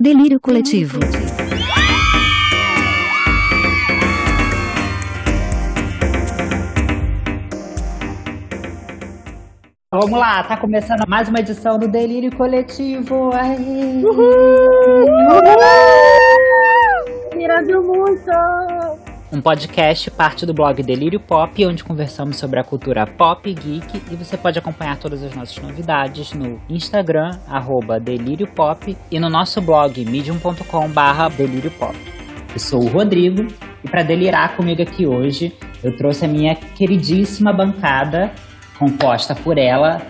Delírio coletivo. Vamos lá, tá começando mais uma edição do Delírio Coletivo. Ai. Mirando muito! Um podcast parte do blog Delírio Pop, onde conversamos sobre a cultura pop geek. E você pode acompanhar todas as nossas novidades no Instagram, arroba Delírio Pop, e no nosso blog medium.com barra Delírio Pop. Eu sou o Rodrigo, e para delirar comigo aqui hoje, eu trouxe a minha queridíssima bancada, composta por ela,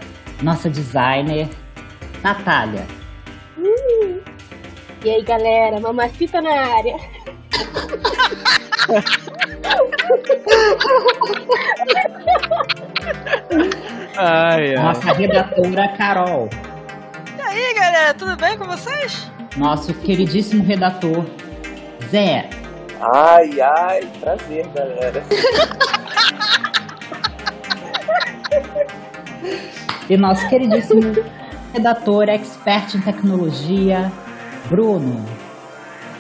nossa designer, Natália. E aí, galera, mamacita na área. Ai, ai. Nossa redatora Carol. E aí, galera, tudo bem com vocês? Nosso queridíssimo redator Zé. Ai, ai, prazer, galera. E nosso queridíssimo redator, expert em tecnologia, Bruno.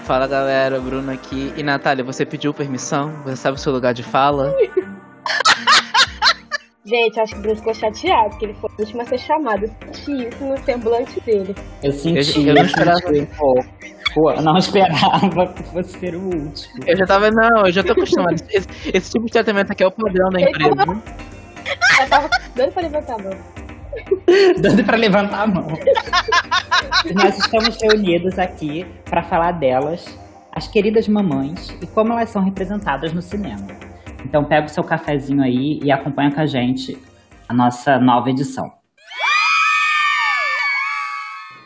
Fala galera, Bruno aqui. E Natália, você pediu permissão? Você sabe o seu lugar de fala? Gente, acho que o Bruno ficou chateado, porque ele foi o último a ser chamado. Eu senti isso no semblante dele. Eu senti. Eu- eu não esperava. Pô, pô, eu não esperava que fosse ser o último. Eu já tava, não, eu já tô acostumado. Esse, esse tipo de tratamento aqui é o padrão da empresa. Eu tava dando pra levantar a mão. Dando pra levantar a mão. Nós estamos reunidos aqui para falar delas, as queridas mamães, e como elas são representadas no cinema. Então pega o seu cafezinho aí e acompanha com a gente a nossa nova edição.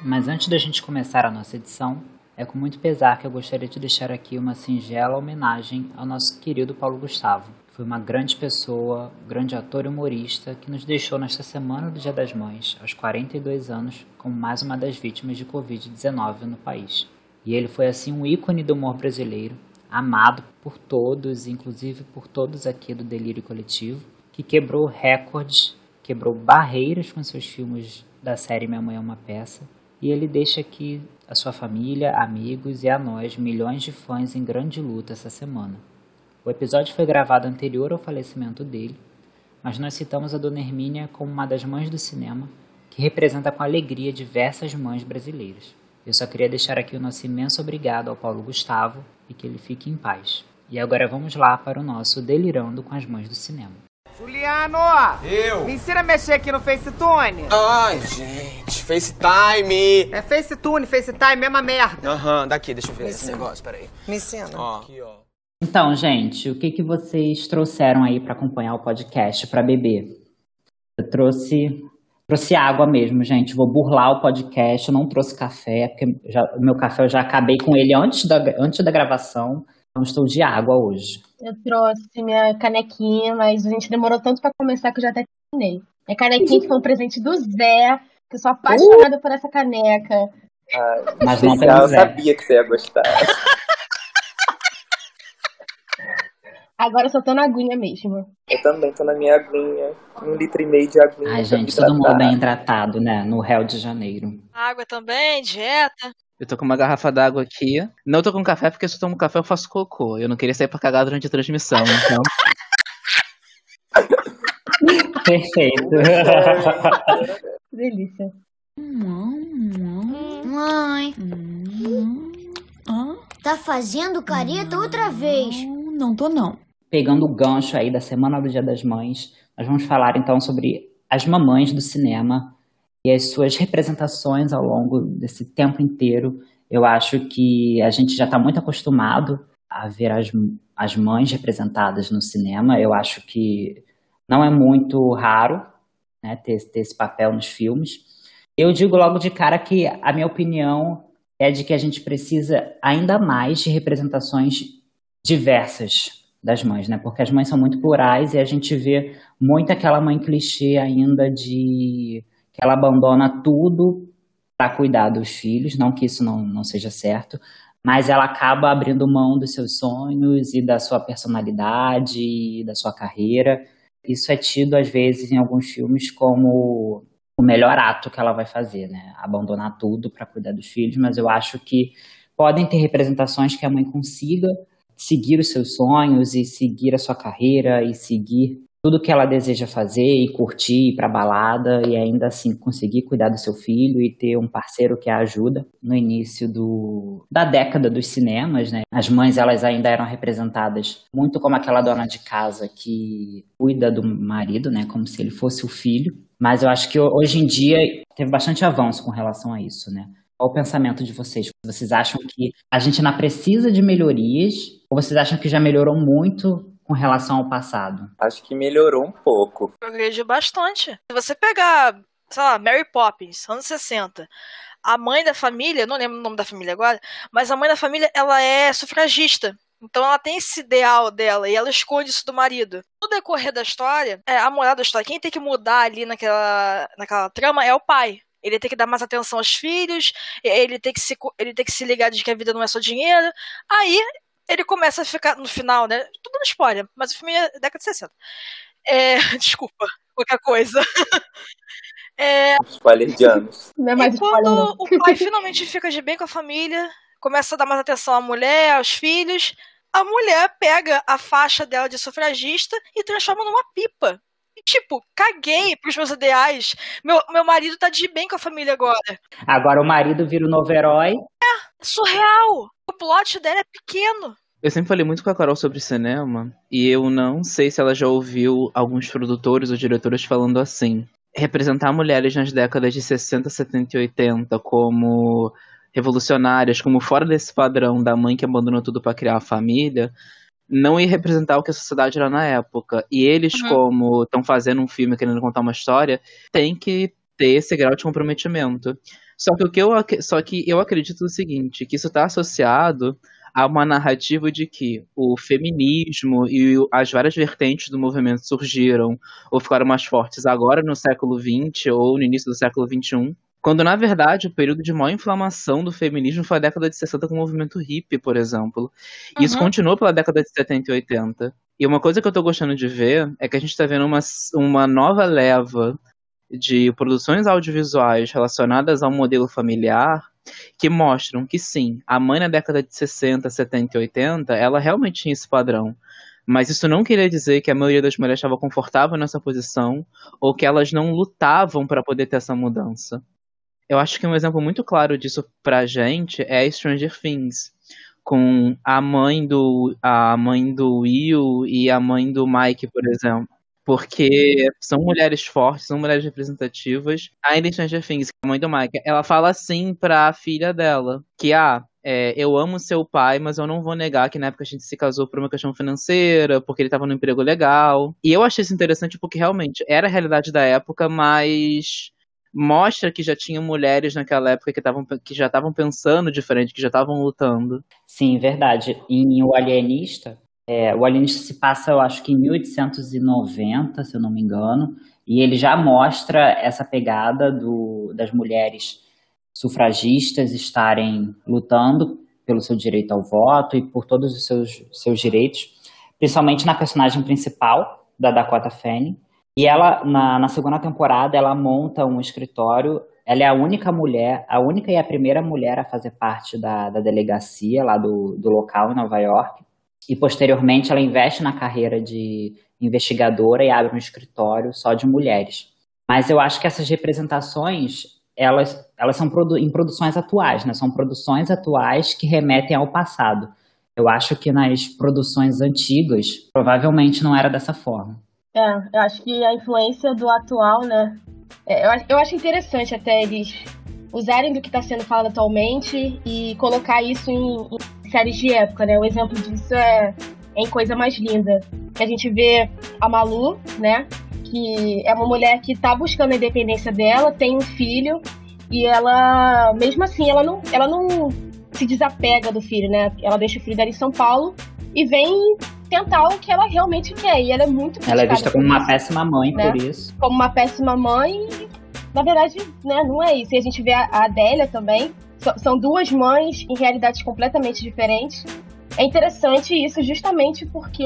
Mas antes da gente começar a nossa edição, é com muito pesar que eu gostaria de deixar aqui uma singela homenagem ao nosso querido Paulo Gustavo. Foi uma grande pessoa, grande ator e humorista que nos deixou nesta semana do Dia das Mães, aos 42 anos, como mais uma das vítimas de Covid-19 no país. E ele foi assim um ícone do humor brasileiro, amado por todos, inclusive por todos aqui do Delírio Coletivo, que quebrou recordes, quebrou barreiras com seus filmes da série Minha Mãe é uma Peça, e ele deixa aqui a sua família, amigos e a nós, milhões de fãs em grande luta essa semana. O episódio foi gravado anterior ao falecimento dele, mas nós citamos a Dona Hermínia como uma das mães do cinema, que representa com alegria diversas mães brasileiras. Eu só queria deixar aqui o nosso imenso obrigado ao Paulo Gustavo e que ele fique em paz. E agora vamos lá para o nosso Delirando com as Mães do Cinema. Juliano! Eu? Me ensina a mexer aqui no FaceTune. Ai, gente, FaceTime. É FaceTune, FaceTime, mesma merda. Aham, daqui, deixa eu ver Me esse ensina. negócio, peraí. Me ensina. Ó, aqui, ó. Então, gente, o que, que vocês trouxeram aí para acompanhar o podcast para beber? Eu trouxe trouxe água mesmo, gente. Vou burlar o podcast. Eu não trouxe café, porque já- o meu café eu já acabei com ele antes da, antes da gravação. Então estou de água hoje. Eu trouxe minha canequinha, mas a gente demorou tanto pra começar que eu já até terminei. Minha canequinha que foi um presente do Zé, que eu sou apaixonada por essa caneca. Mas não eu sabia que você ia gostar. Agora eu só tô na aguinha mesmo. Eu também tô na minha aguinha. Um litro e meio de aguinha. Ai, gente, todo mundo bem tratado, né? No Rio de Janeiro. Água também, dieta. Eu tô com uma garrafa d'água aqui. Não tô com café porque se eu tomo café eu faço cocô. Eu não queria sair pra cagar durante a transmissão, então. Perfeito. Delícia. Mãe, tá fazendo careta outra vez. Não tô não. Pegando o gancho aí da Semana do Dia das Mães, nós vamos falar então sobre as mamães do cinema e as suas representações ao longo desse tempo inteiro. Eu acho que a gente já está muito acostumado a ver as, as mães representadas no cinema. Eu acho que não é muito raro né, ter, ter esse papel nos filmes. Eu digo logo de cara que a minha opinião é de que a gente precisa ainda mais de representações diversas das mães, né? Porque as mães são muito plurais e a gente vê muito aquela mãe clichê ainda de que ela abandona tudo para cuidar dos filhos, não que isso não, não seja certo, mas ela acaba abrindo mão dos seus sonhos e da sua personalidade e da sua carreira. Isso é tido às vezes em alguns filmes como o melhor ato que ela vai fazer, né? Abandonar tudo para cuidar dos filhos, mas eu acho que podem ter representações que a mãe consiga seguir os seus sonhos e seguir a sua carreira e seguir tudo que ela deseja fazer e curtir, ir pra balada e ainda assim conseguir cuidar do seu filho e ter um parceiro que a ajuda. No início do, da década dos cinemas, né? As mães elas ainda eram representadas muito como aquela dona de casa que cuida do marido, né? Como se ele fosse o filho. Mas eu acho que hoje em dia teve bastante avanço com relação a isso, né? Qual o pensamento de vocês? Vocês acham que a gente ainda precisa de melhorias? Ou vocês acham que já melhorou muito com relação ao passado? Acho que melhorou um pouco. Progrediu bastante. Se você pegar, sei lá, Mary Poppins, anos 60, a mãe da família, não lembro o nome da família agora, mas a mãe da família, ela é sufragista. Então ela tem esse ideal dela e ela esconde isso do marido. No decorrer da história, é, a moral da história, quem tem que mudar ali naquela, naquela trama é o pai. Ele tem que dar mais atenção aos filhos, ele tem que se, ele tem que se ligar de que a vida não é só dinheiro. Aí ele começa a ficar, no final, né? Tudo no spoiler, mas o filme é década de 60. É, desculpa, qualquer coisa. É, Spoiler de anos. Não é e mais quando não. o pai finalmente fica de bem com a família, começa a dar mais atenção à mulher, aos filhos, a mulher pega a faixa dela de sufragista e transforma numa pipa. E, tipo, caguei pros meus ideais. Meu, meu marido tá de bem com a família agora. Agora o marido vira o novo herói. Surreal! O plot dela é pequeno. Eu sempre falei muito com a Carol sobre cinema e eu não sei se ela já ouviu alguns produtores ou diretores falando assim. Representar mulheres nas décadas de 60, 70 e 80 como revolucionárias, como fora desse padrão da mãe que abandonou tudo para criar a família, não ia representar o que a sociedade era na época. E eles, Uhum. como estão fazendo um filme querendo contar uma história, tem que ter esse grau de comprometimento. Só que o que eu, só que eu acredito no seguinte, que isso está associado a uma narrativa de que o feminismo e as várias vertentes do movimento surgiram ou ficaram mais fortes agora no século XX ou no início do século XXI, quando na verdade o período de maior inflamação do feminismo foi a década de 60 com o movimento hippie, por exemplo. E isso Uhum. continuou pela década de 70 e 80. E uma coisa que eu tô gostando de ver é que a gente tá vendo uma, uma nova leva de produções audiovisuais relacionadas ao modelo familiar que mostram que sim, a mãe na década de 60, 70 e 80, ela realmente tinha esse padrão. Mas isso não queria dizer que a maioria das mulheres estava confortável nessa posição ou que elas não lutavam para poder ter essa mudança. Eu acho que um exemplo muito claro disso pra gente é Stranger Things, com a mãe do a mãe do Will e a mãe do Mike, por exemplo. Porque são mulheres fortes, são mulheres representativas. Ainda em Stranger Things, a mãe do Mike, ela fala assim pra filha dela, que ah, é, eu amo seu pai, mas eu não vou negar que na época a gente se casou por uma questão financeira, porque ele tava no emprego legal. E eu achei isso interessante porque realmente era a realidade da época, mas mostra que já tinha mulheres naquela época que, tavam, que já estavam pensando diferente, que já estavam lutando. Sim, verdade. Em O Alienista, é, o Alienista se passa, eu acho que em 1890, se eu não me engano, e ele já mostra essa pegada do, das mulheres sufragistas estarem lutando pelo seu direito ao voto e por todos os seus, seus direitos, principalmente na personagem principal, da Dakota Fanning. E ela, na, na segunda temporada, ela monta um escritório. Ela é a única mulher, a única e a primeira mulher a fazer parte da, da delegacia lá do, do local em Nova York. E posteriormente ela investe na carreira de investigadora e abre um escritório só de mulheres. Mas eu acho que essas representações, elas, elas são produ em produções atuais, né? São produções atuais que remetem ao passado. Eu acho que nas produções antigas, provavelmente não era dessa forma. É, eu acho que a influência do atual, né? é, eu, eu acho interessante até eles usarem do que está sendo falado atualmente e colocar isso em, em séries de época, né? O exemplo disso é, é em Coisa Mais Linda. Que a gente vê a Malu, né? Que é uma mulher que tá buscando a independência dela, tem um filho, e ela, mesmo assim, ela não, ela não se desapega do filho, né? Ela deixa o filho dela em São Paulo e vem tentar o que ela realmente quer. E ela é muito Ela é vista como uma isso péssima mãe né? por isso. como uma péssima mãe. Na verdade, né, não é isso. E a gente vê a Adélia também. São duas mães em realidades completamente diferentes. é interessante isso justamente porque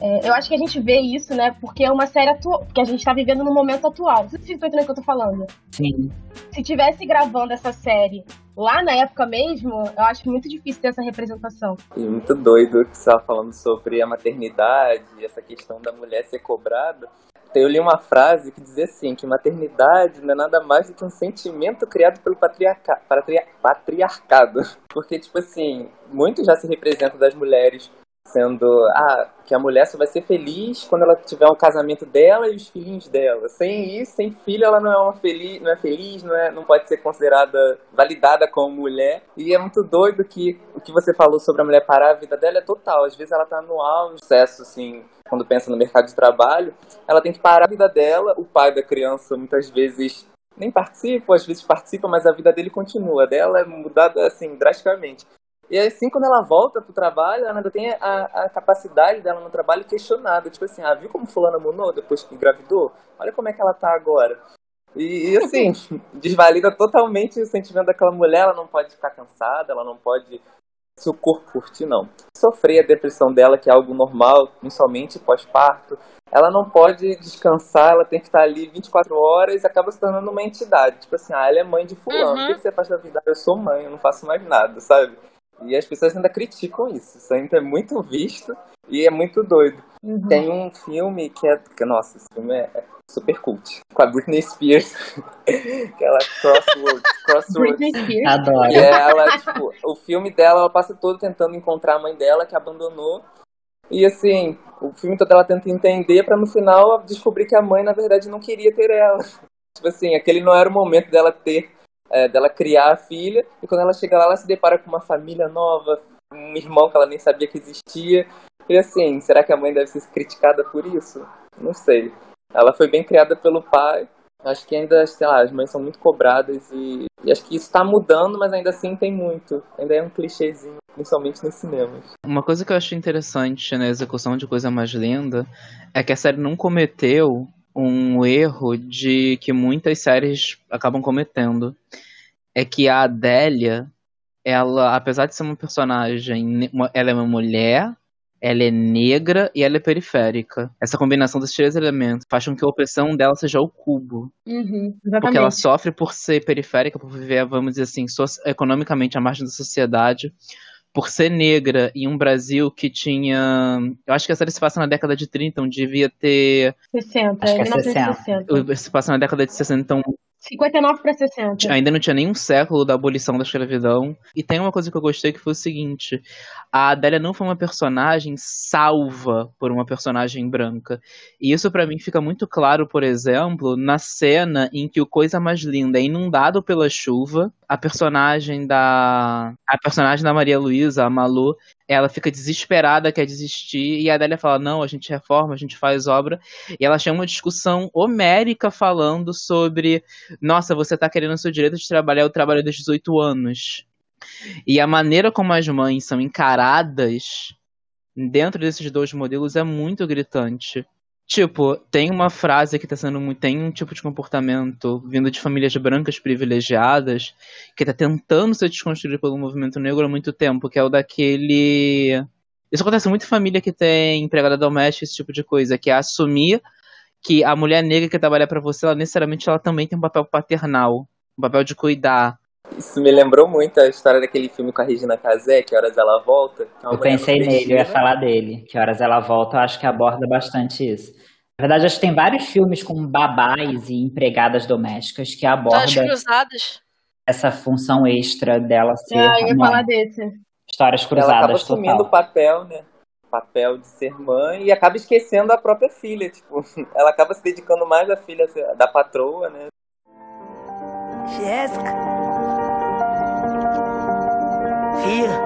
é, eu acho que a gente vê isso, né? Porque é uma série atual, que a gente tá vivendo no momento atual. Vocês estão entendendo o que eu tô falando. Sim. Se tivesse gravando essa série lá na época mesmo, eu acho muito difícil ter essa representação. E muito doido que você estava falando sobre a maternidade, essa questão da mulher ser cobrada. Eu li uma frase que dizia assim, que maternidade não é nada mais do que um sentimento criado pelo patriarca, patria, patriarcado. Porque, tipo assim, muito já se representa das mulheres sendo ah, que a mulher só vai ser feliz quando ela tiver um casamento dela e os filhinhos dela. Sem isso, sem filho, ela não é uma feliz, não é feliz, não é, não pode ser considerada validada como mulher. E é muito doido que o que você falou sobre a mulher parar a vida dela é total. Às vezes ela tá no auge, sucesso assim, quando pensa no mercado de trabalho, ela tem que parar a vida dela. O pai da criança muitas vezes nem participa, às vezes participa, mas a vida dele continua. A dela é mudada assim drasticamente. E assim, quando ela volta pro trabalho, ela ainda tem a, a capacidade dela no trabalho questionada. Tipo assim, ah, viu como fulana mudou depois que engravidou? Olha como é que ela tá agora. E, e assim, desvalida totalmente o sentimento daquela mulher. Ela não pode ficar cansada, ela não pode seu corpo curtir, não. Sofrer a depressão dela, que é algo normal, principalmente pós-parto. Ela não pode descansar, ela tem que estar ali 24 horas e acaba se tornando uma entidade. Tipo assim, ah, ela é mãe de fulano. Uhum. O que você faz da vida? Eu sou mãe, eu não faço mais nada, sabe? E as pessoas ainda criticam isso. Isso ainda é muito visto e é muito doido. Uhum. Tem um filme que é. que, Nossa, esse filme é é super cult. Com a Britney Spears. Aquela Crossroads. Crossroads. Britney Spears. Adoro. E ela, tipo, o filme dela, ela passa todo tentando encontrar a mãe dela, que abandonou. E assim, o filme todo ela tenta entender pra no final descobrir que a mãe, na verdade, não queria ter ela. Tipo assim, aquele não era o momento dela ter, é, dela criar a filha. E quando ela chega lá, ela se depara com uma família nova, um irmão que ela nem sabia que existia. E assim, será que a mãe deve ser criticada por isso? Não sei. Ela foi bem criada pelo pai. Acho que ainda, sei lá, as mães são muito cobradas e, e acho que isso tá mudando, mas ainda assim tem muito. Ainda é um clichêzinho, principalmente nos cinemas. Uma coisa que eu achei interessante na execução de Coisa Mais Linda é que a série não cometeu um erro de que muitas séries acabam cometendo. É que a Adélia, ela, apesar de ser uma personagem, ela é uma mulher, ela é negra e ela é periférica. Essa combinação desses três elementos faz com que a opressão dela seja o cubo. Uhum, Porque ela sofre por ser periférica, por viver, vamos dizer assim, so- economicamente à margem da sociedade, por ser negra em um Brasil que tinha. Eu acho que a série se passa na década de 30, então devia ter. 60, Acho que é 1960. Se passa na década de 60, então 59 para 60. ainda não tinha nenhum século da abolição da escravidão. E tem uma coisa que eu gostei que foi o seguinte: a Adélia não foi uma personagem salva por uma personagem branca. E isso pra mim fica muito claro, por exemplo, na cena em que o Coisa Mais Linda é inundado pela chuva. A personagem da. A personagem da Maria Luísa, a Malu, ela fica desesperada, quer desistir, e a Adélia fala: não, a gente reforma, a gente faz obra. E ela chama uma discussão homérica falando sobre nossa, você tá querendo o seu direito de trabalhar, eu trabalho desde 18 anos. E a maneira como as mães são encaradas dentro desses dois modelos é muito gritante. Tipo, tem uma frase que tá sendo muito. Tem um tipo de comportamento vindo de famílias brancas privilegiadas que tá tentando ser desconstruído pelo movimento negro há muito tempo, que é o daquele. Isso acontece muito em família que tem empregada doméstica, esse tipo de coisa, que é assumir que a mulher negra que trabalha pra você, ela necessariamente ela também tem um papel paternal, um papel de cuidar. Isso me lembrou muito a história daquele filme com a Regina Casé, Que Horas Ela Volta. é Eu pensei nele, eu ia falar dele. Que horas ela volta, eu acho que aborda bastante isso. Na verdade, acho que tem vários filmes com babás e empregadas domésticas que Das abordam cruzadas. essa função extra dela ser Ah, eu ia mãe. falar desse. Histórias Ela acaba cruzadas assumindo o papel, né? O papel de ser mãe e acaba esquecendo a própria filha. Tipo, ela acaba se dedicando mais à filha da patroa, né? Jéssica. Filha.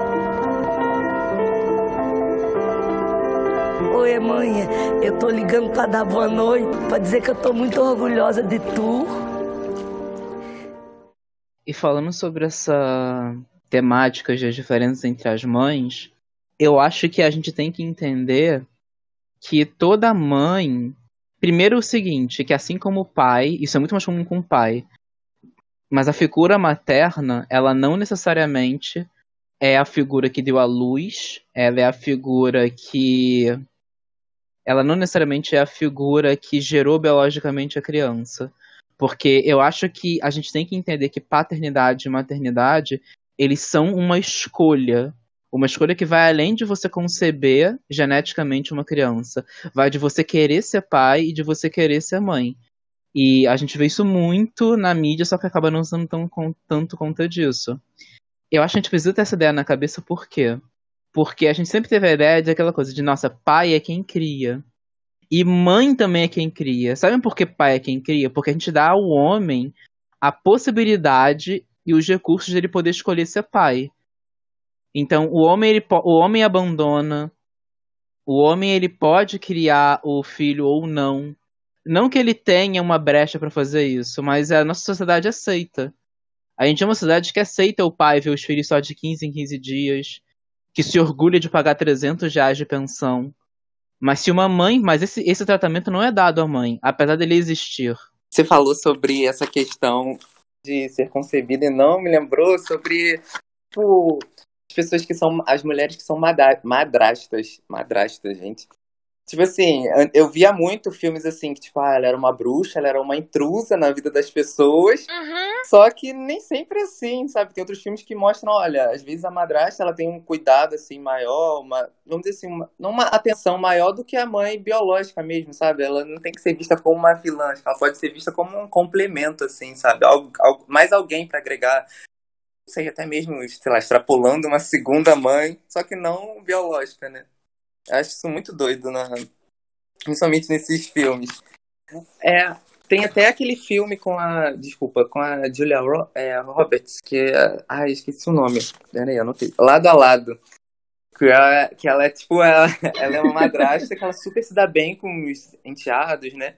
Oi, mãe. Eu tô ligando pra dar boa noite, pra dizer que eu tô muito orgulhosa de tu. E falando sobre essa temática das diferenças entre as mães, eu acho que a gente tem que entender que toda mãe. Primeiro o seguinte, que assim como o pai, isso é muito mais comum com o pai, mas a figura materna, ela não necessariamente é a figura que deu a luz, ela é a figura que. Ela não necessariamente é a figura que gerou biologicamente a criança. Porque eu acho que a gente tem que entender que paternidade e maternidade, eles são uma escolha. Uma escolha que vai além de você conceber geneticamente uma criança. Vai de você querer ser pai e de você querer ser mãe. E a gente vê isso muito na mídia, só que acaba não sendo tão, tanto conta disso. Eu acho que a gente precisa ter essa ideia na cabeça, por quê? Porque a gente sempre teve a ideia de aquela coisa de, nossa, pai é quem cria. E mãe também é quem cria. Sabem por que pai é quem cria? Porque a gente dá ao homem a possibilidade e os recursos de ele poder escolher ser pai. Então, o homem, ele, o homem abandona, o homem ele pode criar o filho ou não. Não que ele tenha uma brecha para fazer isso, mas a nossa sociedade aceita. A gente é uma sociedade que aceita o pai ver os filhos só de 15 em 15 dias, que se orgulha de pagar 300 reais de pensão. Mas se uma mãe, mas esse, esse tratamento não é dado à mãe, apesar dele existir. Você falou sobre essa questão de ser concebida e não me lembrou sobre tipo, as pessoas que são as mulheres que são madrastas, madrastas, gente. Tipo assim, eu via muito filmes assim, que tipo, ah, ela era uma bruxa, ela era uma intrusa na vida das pessoas. Uhum. Só que nem sempre é assim, sabe? Tem outros filmes que mostram, olha, às vezes a madrasta ela tem um cuidado assim maior, uma, vamos dizer assim, uma, uma atenção maior do que a mãe biológica mesmo, sabe? Ela não tem que ser vista como uma vilã, ela pode ser vista como um complemento assim, sabe? Algo, algo mais alguém para agregar não sei, até mesmo, sei lá, extrapolando uma segunda mãe, só que não biológica, né? Acho isso muito doido, né? principalmente nesses filmes. É, tem até aquele filme com a. Desculpa, com a Julia Ro é, Roberts, que é. Ai, esqueci o nome. Peraí, anotei. Lado a lado. Que ela, que ela é tipo. Ela, ela é uma madrasta que ela super se dá bem com os enteados, né?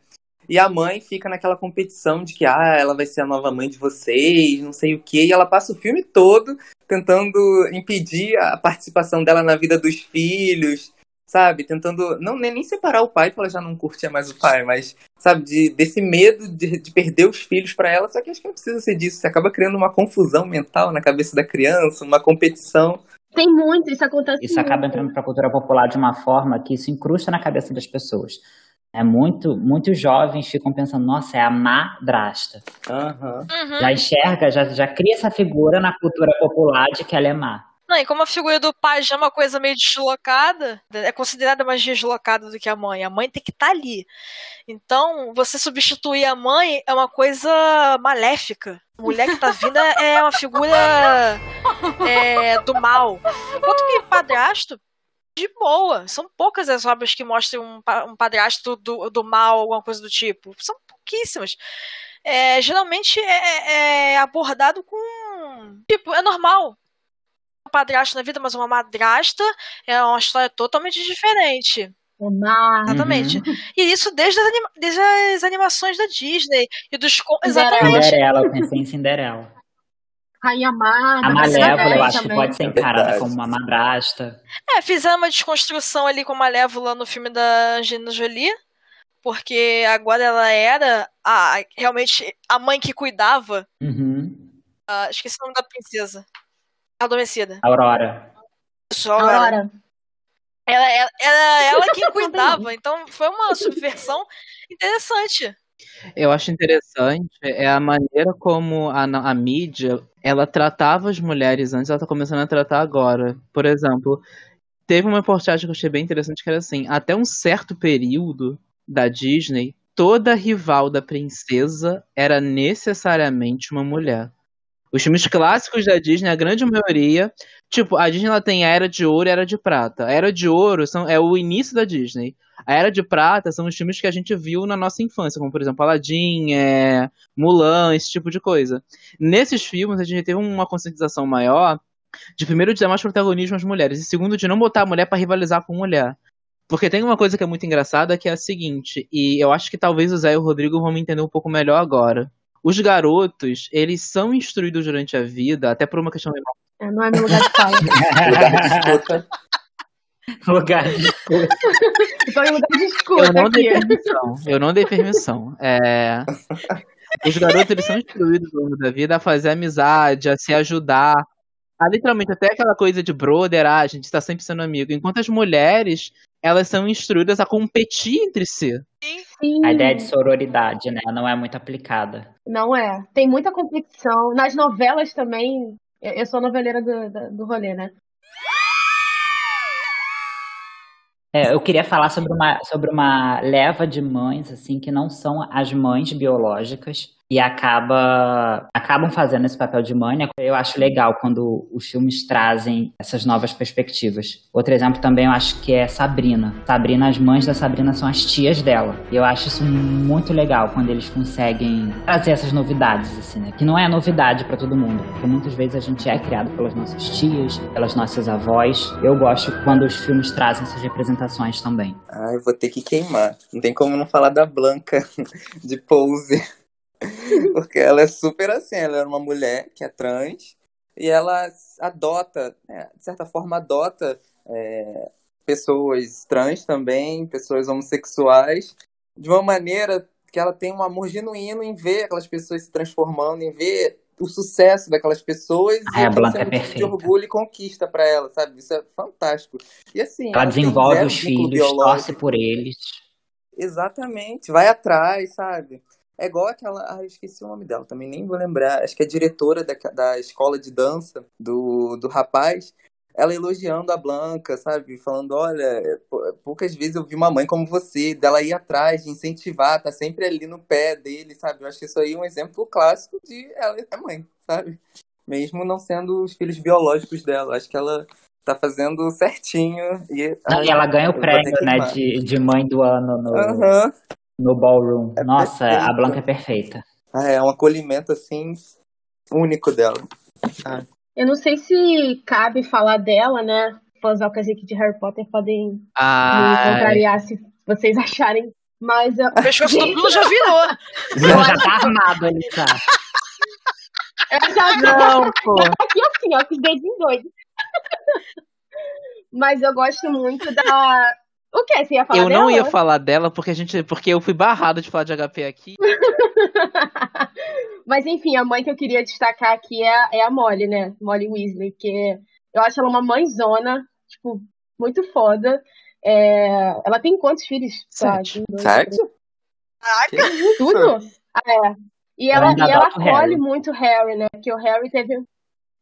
E a mãe fica naquela competição de que ah, ela vai ser a nova mãe de vocês, não sei o quê. E ela passa o filme todo tentando impedir a participação dela na vida dos filhos, sabe? Tentando não nem, nem separar o pai, porque ela já não curtia mais o pai, mas, sabe, de, desse medo de, de perder os filhos para ela. Só que acho que não precisa ser disso. Você acaba criando uma confusão mental na cabeça da criança, uma competição. Tem muito, isso acontece Isso acaba muito. entrando para a cultura popular de uma forma que isso incrusta na cabeça das pessoas. É muito, muitos jovens ficam pensando, nossa, é a madrasta. Uhum. Uhum. Já enxerga, já, já cria essa figura na cultura popular de que ela é má. Não, e como a figura do pai já é uma coisa meio deslocada, é considerada mais deslocada do que a mãe. A mãe tem que estar ali. Então, você substituir a mãe é uma coisa maléfica. A mulher que tá vindo é uma figura é, do mal. Enquanto que padrasto, de boa. São poucas as obras que mostram um, um padrasto do, do mal, alguma coisa do tipo. São pouquíssimas. É, geralmente é, é abordado com. Tipo, é normal padrasto na vida, mas uma madrasta é uma história totalmente diferente. Exatamente. Uhum. E isso desde as, anima desde as animações da Disney e dos exatamente. Cinderela, eu pensei em Cinderela. Rainha Amada. A Malévola, eu acho também. que pode ser encarada como uma madrasta. É, fizeram uma desconstrução ali com a Malévola no filme da Angelina Jolie, porque agora ela era a, realmente a mãe que cuidava. Uhum. Uh, esqueci o nome da princesa. Adormecida. Aurora. Isso, Aurora. Aurora. Ela, ela, ela, ela quem cuidava, então foi uma subversão interessante. Eu acho interessante é a maneira como a, a mídia ela tratava as mulheres antes, ela tá começando a tratar agora. Por exemplo, teve uma reportagem que eu achei bem interessante que era assim, até um certo período da Disney, toda rival da princesa era necessariamente uma mulher. Os filmes clássicos da Disney, a grande maioria, tipo, a Disney ela tem a Era de Ouro e a Era de Prata. A Era de Ouro são, é o início da Disney. A Era de Prata são os filmes que a gente viu na nossa infância, como por exemplo Aladdin, é, Mulan, esse tipo de coisa. Nesses filmes a gente teve uma conscientização maior de primeiro de dar mais protagonismo às mulheres e segundo de não botar a mulher para rivalizar com mulher. Porque tem uma coisa que é muito engraçada que é a seguinte, e eu acho que talvez o Zé e o Rodrigo vão me entender um pouco melhor agora. Os garotos, eles são instruídos durante a vida, até por uma questão de É, não é meu lugar de fala. Lugar de escuta. Lugar. Estou em lugar de escuta Eu não dei permissão. Eu não dei permissão. É... Os garotos eles são instruídos ao longo da vida a fazer amizade, a se ajudar. Ah, literalmente, até aquela coisa de brother, ah, a gente tá sempre sendo amigo. Enquanto as mulheres, elas são instruídas a competir entre si. Sim. A ideia de sororidade, né? Não é muito aplicada. Não é. Tem muita competição. Nas novelas também. Eu sou noveleira do, do, do rolê, né? É, eu queria falar sobre uma, sobre uma leva de mães, assim, que não são as mães biológicas e acaba, acabam fazendo esse papel de mãe. né? Eu acho legal quando os filmes trazem essas novas perspectivas. Outro exemplo também eu acho que é Sabrina. Sabrina, as mães da Sabrina são as tias dela. E eu acho isso muito legal quando eles conseguem trazer essas novidades, assim, né? Que não é novidade para todo mundo, porque muitas vezes a gente é criado pelas nossas tias, pelas nossas avós. Eu gosto quando os filmes trazem essas representações também. Ai, vou ter que queimar. Não tem como não falar da Blanca de Pose. Porque ela é super assim, ela é uma mulher que é trans e ela adota, né, de certa forma adota é, pessoas trans também, pessoas homossexuais, de uma maneira que ela tem um amor genuíno em ver aquelas pessoas se transformando, em ver o sucesso daquelas pessoas Ah, a aquilo Blanca é tipo de perfeita. orgulho e conquista pra ela, sabe? Isso é fantástico. E assim, Ela tem desenvolve os filhos, biológico. torce por eles. Exatamente, vai atrás, sabe? É igual aquela. Ah, eu esqueci o nome dela, também nem vou lembrar. Acho que é diretora da, da escola de dança do, do rapaz. Ela elogiando a Blanca, sabe? Falando: olha, pou- poucas vezes eu vi uma mãe como você, dela ir atrás, de incentivar, tá sempre ali no pé dele, sabe? Eu acho que isso aí é um exemplo clássico de ela é mãe, sabe? Mesmo não sendo os filhos biológicos dela. Acho que ela tá fazendo certinho. E, Não, e ela ganha o prêmio, né, de, de mãe do ano no, Aham. No ballroom. É Nossa, a perfeito. Blanca é perfeita. Ah, é um acolhimento assim único dela. sabe? Eu não sei se cabe falar dela, né? Fãs aqui de Harry Potter podem me Ah, contrariar se vocês acharem. Mas eu... O pescoço do Bruno já virou. Já, já tá armado ali, tá? eu já não, pô. aqui assim, ó, com os dedinhos doidos. Mas eu gosto muito da. O que? Você ia falar Eu dela? não ia falar dela porque a gente, porque eu fui barrado de falar de HP aqui. Mas enfim, a mãe que eu queria destacar aqui é, a- é a Molly, né? Molly Weasley, que eu acho ela uma mãezona, tipo, muito foda. É, Ela tem quantos filhos? Sete. Sete? Tudo? Ah, é. E Ela ela, e ela acolhe Harry. muito o Harry, né? Porque o Harry teve.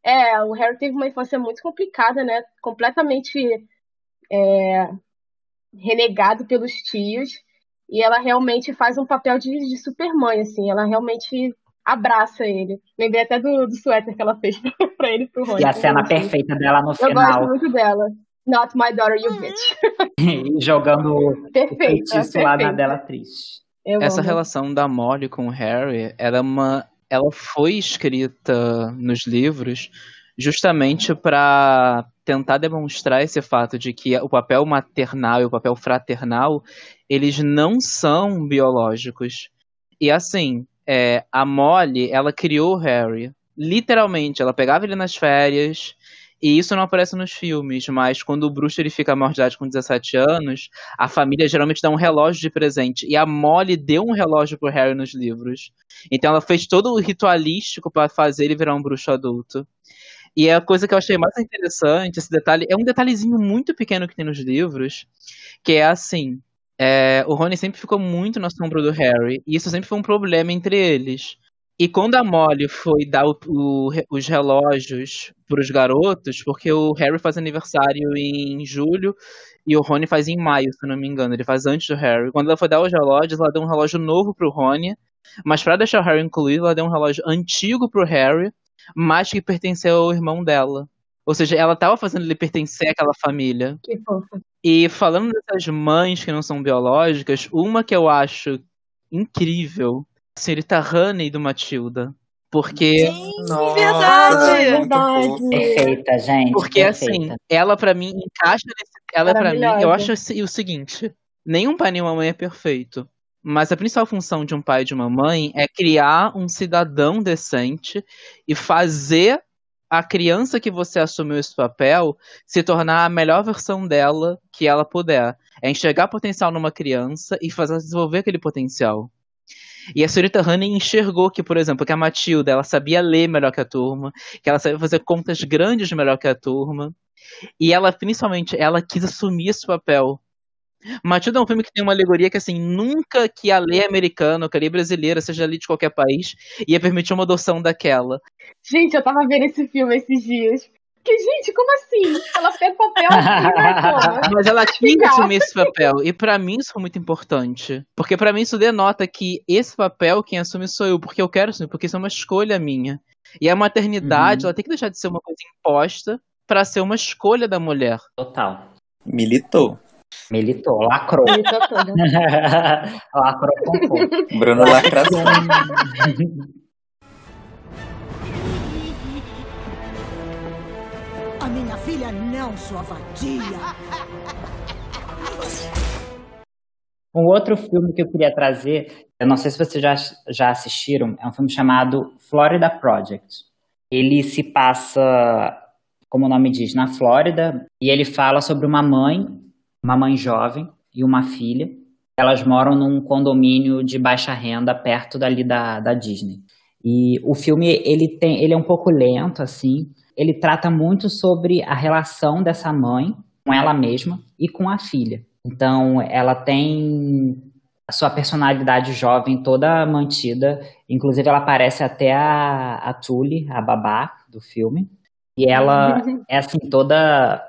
É, o Harry teve uma infância muito complicada, né? Completamente é, renegado pelos tios. E ela realmente faz um papel de, de super mãe, assim. Ela realmente abraça ele. Lembrei até do, do suéter que ela fez pra ele e pro Rony. E a cena Assim. perfeita dela no Eu final, gosto muito dela. Not my daughter, you bitch. e jogando o Perfeita, feitiço lá na dela triste. Eu Essa amo. relação da Molly com o Harry, ela é uma, ela foi escrita nos livros justamente para tentar demonstrar esse fato de que o papel maternal e o papel fraternal eles não são biológicos. E assim, é, a Molly, ela criou o Harry. Literalmente, ela pegava ele nas férias. E isso não aparece nos filmes, mas quando o bruxo ele fica maior de idade com 17 anos, a família geralmente dá um relógio de presente. E a Molly deu um relógio pro Harry nos livros. Então ela fez todo o ritualístico para fazer ele virar um bruxo adulto. E a coisa que eu achei mais interessante, esse detalhe, é um detalhezinho muito pequeno que tem nos livros, que é assim, é, o Rony sempre ficou muito na sombra do Harry, e isso sempre foi um problema entre eles. E quando a Molly foi dar o- o- os relógios pros garotos, porque o Harry faz aniversário em julho e o Rony faz em maio, se não me engano, ele faz antes do Harry. Quando ela foi dar os relógios, ela deu um relógio novo pro Rony, mas pra deixar o Harry incluído, ela deu um relógio antigo pro Harry, mas que pertenceu ao irmão dela. Ou seja, ela tava fazendo ele pertencer àquela família. Que fofa. E falando dessas mães que não são biológicas, uma que eu acho incrível, a senhorita Honey do Matilda. Porque, Nossa, verdade. é Verdade. fofo. Perfeita, gente. porque perfeita. assim, ela pra mim encaixa nesse. Ela pra mim, eu acho assim, o seguinte: nenhum pai nem uma mãe é perfeito. Mas a principal função de um pai e de uma mãe é criar um cidadão decente e fazer a criança que você assumiu esse papel se tornar a melhor versão dela que ela puder. É enxergar potencial numa criança e fazer desenvolver aquele potencial. E a senhorita Honey enxergou que, por exemplo, que a Matilda, ela sabia ler melhor que a turma, que ela sabia fazer contas grandes melhor que a turma. E ela, principalmente, ela quis assumir esse papel. Matilda é um filme que tem uma alegoria que, assim, nunca que a lei americana, ou que a lei brasileira, seja a lei de qualquer país, ia permitir uma adoção daquela. Gente, eu tava vendo esse filme esses dias. Que, gente, como assim? Ela pega o papel assim? Mas ela quis Legal. assumir esse papel. E pra mim isso foi muito importante. Porque pra mim isso denota que esse papel quem assume sou eu. Porque eu quero assumir, porque isso é uma escolha minha. E a maternidade, Uhum. ela tem que deixar de ser uma coisa imposta pra ser uma escolha da mulher. Total. Militou. Militou, lacrou. Militou toda. lacrou com pouco. Bruno Lacração. A minha filha não, sua vadia. Um outro filme que eu queria trazer, eu não sei se vocês já, já assistiram, é um filme chamado Florida Project. Ele se passa, como o nome diz, na Flórida, e ele fala sobre uma mãe, uma mãe jovem e uma filha. Elas moram num condomínio de baixa renda perto dali da, da Disney. E o filme, ele, tem, ele é um pouco lento, assim. Ele trata muito sobre a relação dessa mãe com ela mesma e com a filha. Então, ela tem a sua personalidade jovem toda mantida. Inclusive, ela parece até a, a Tully, a babá do filme. E ela é, assim, toda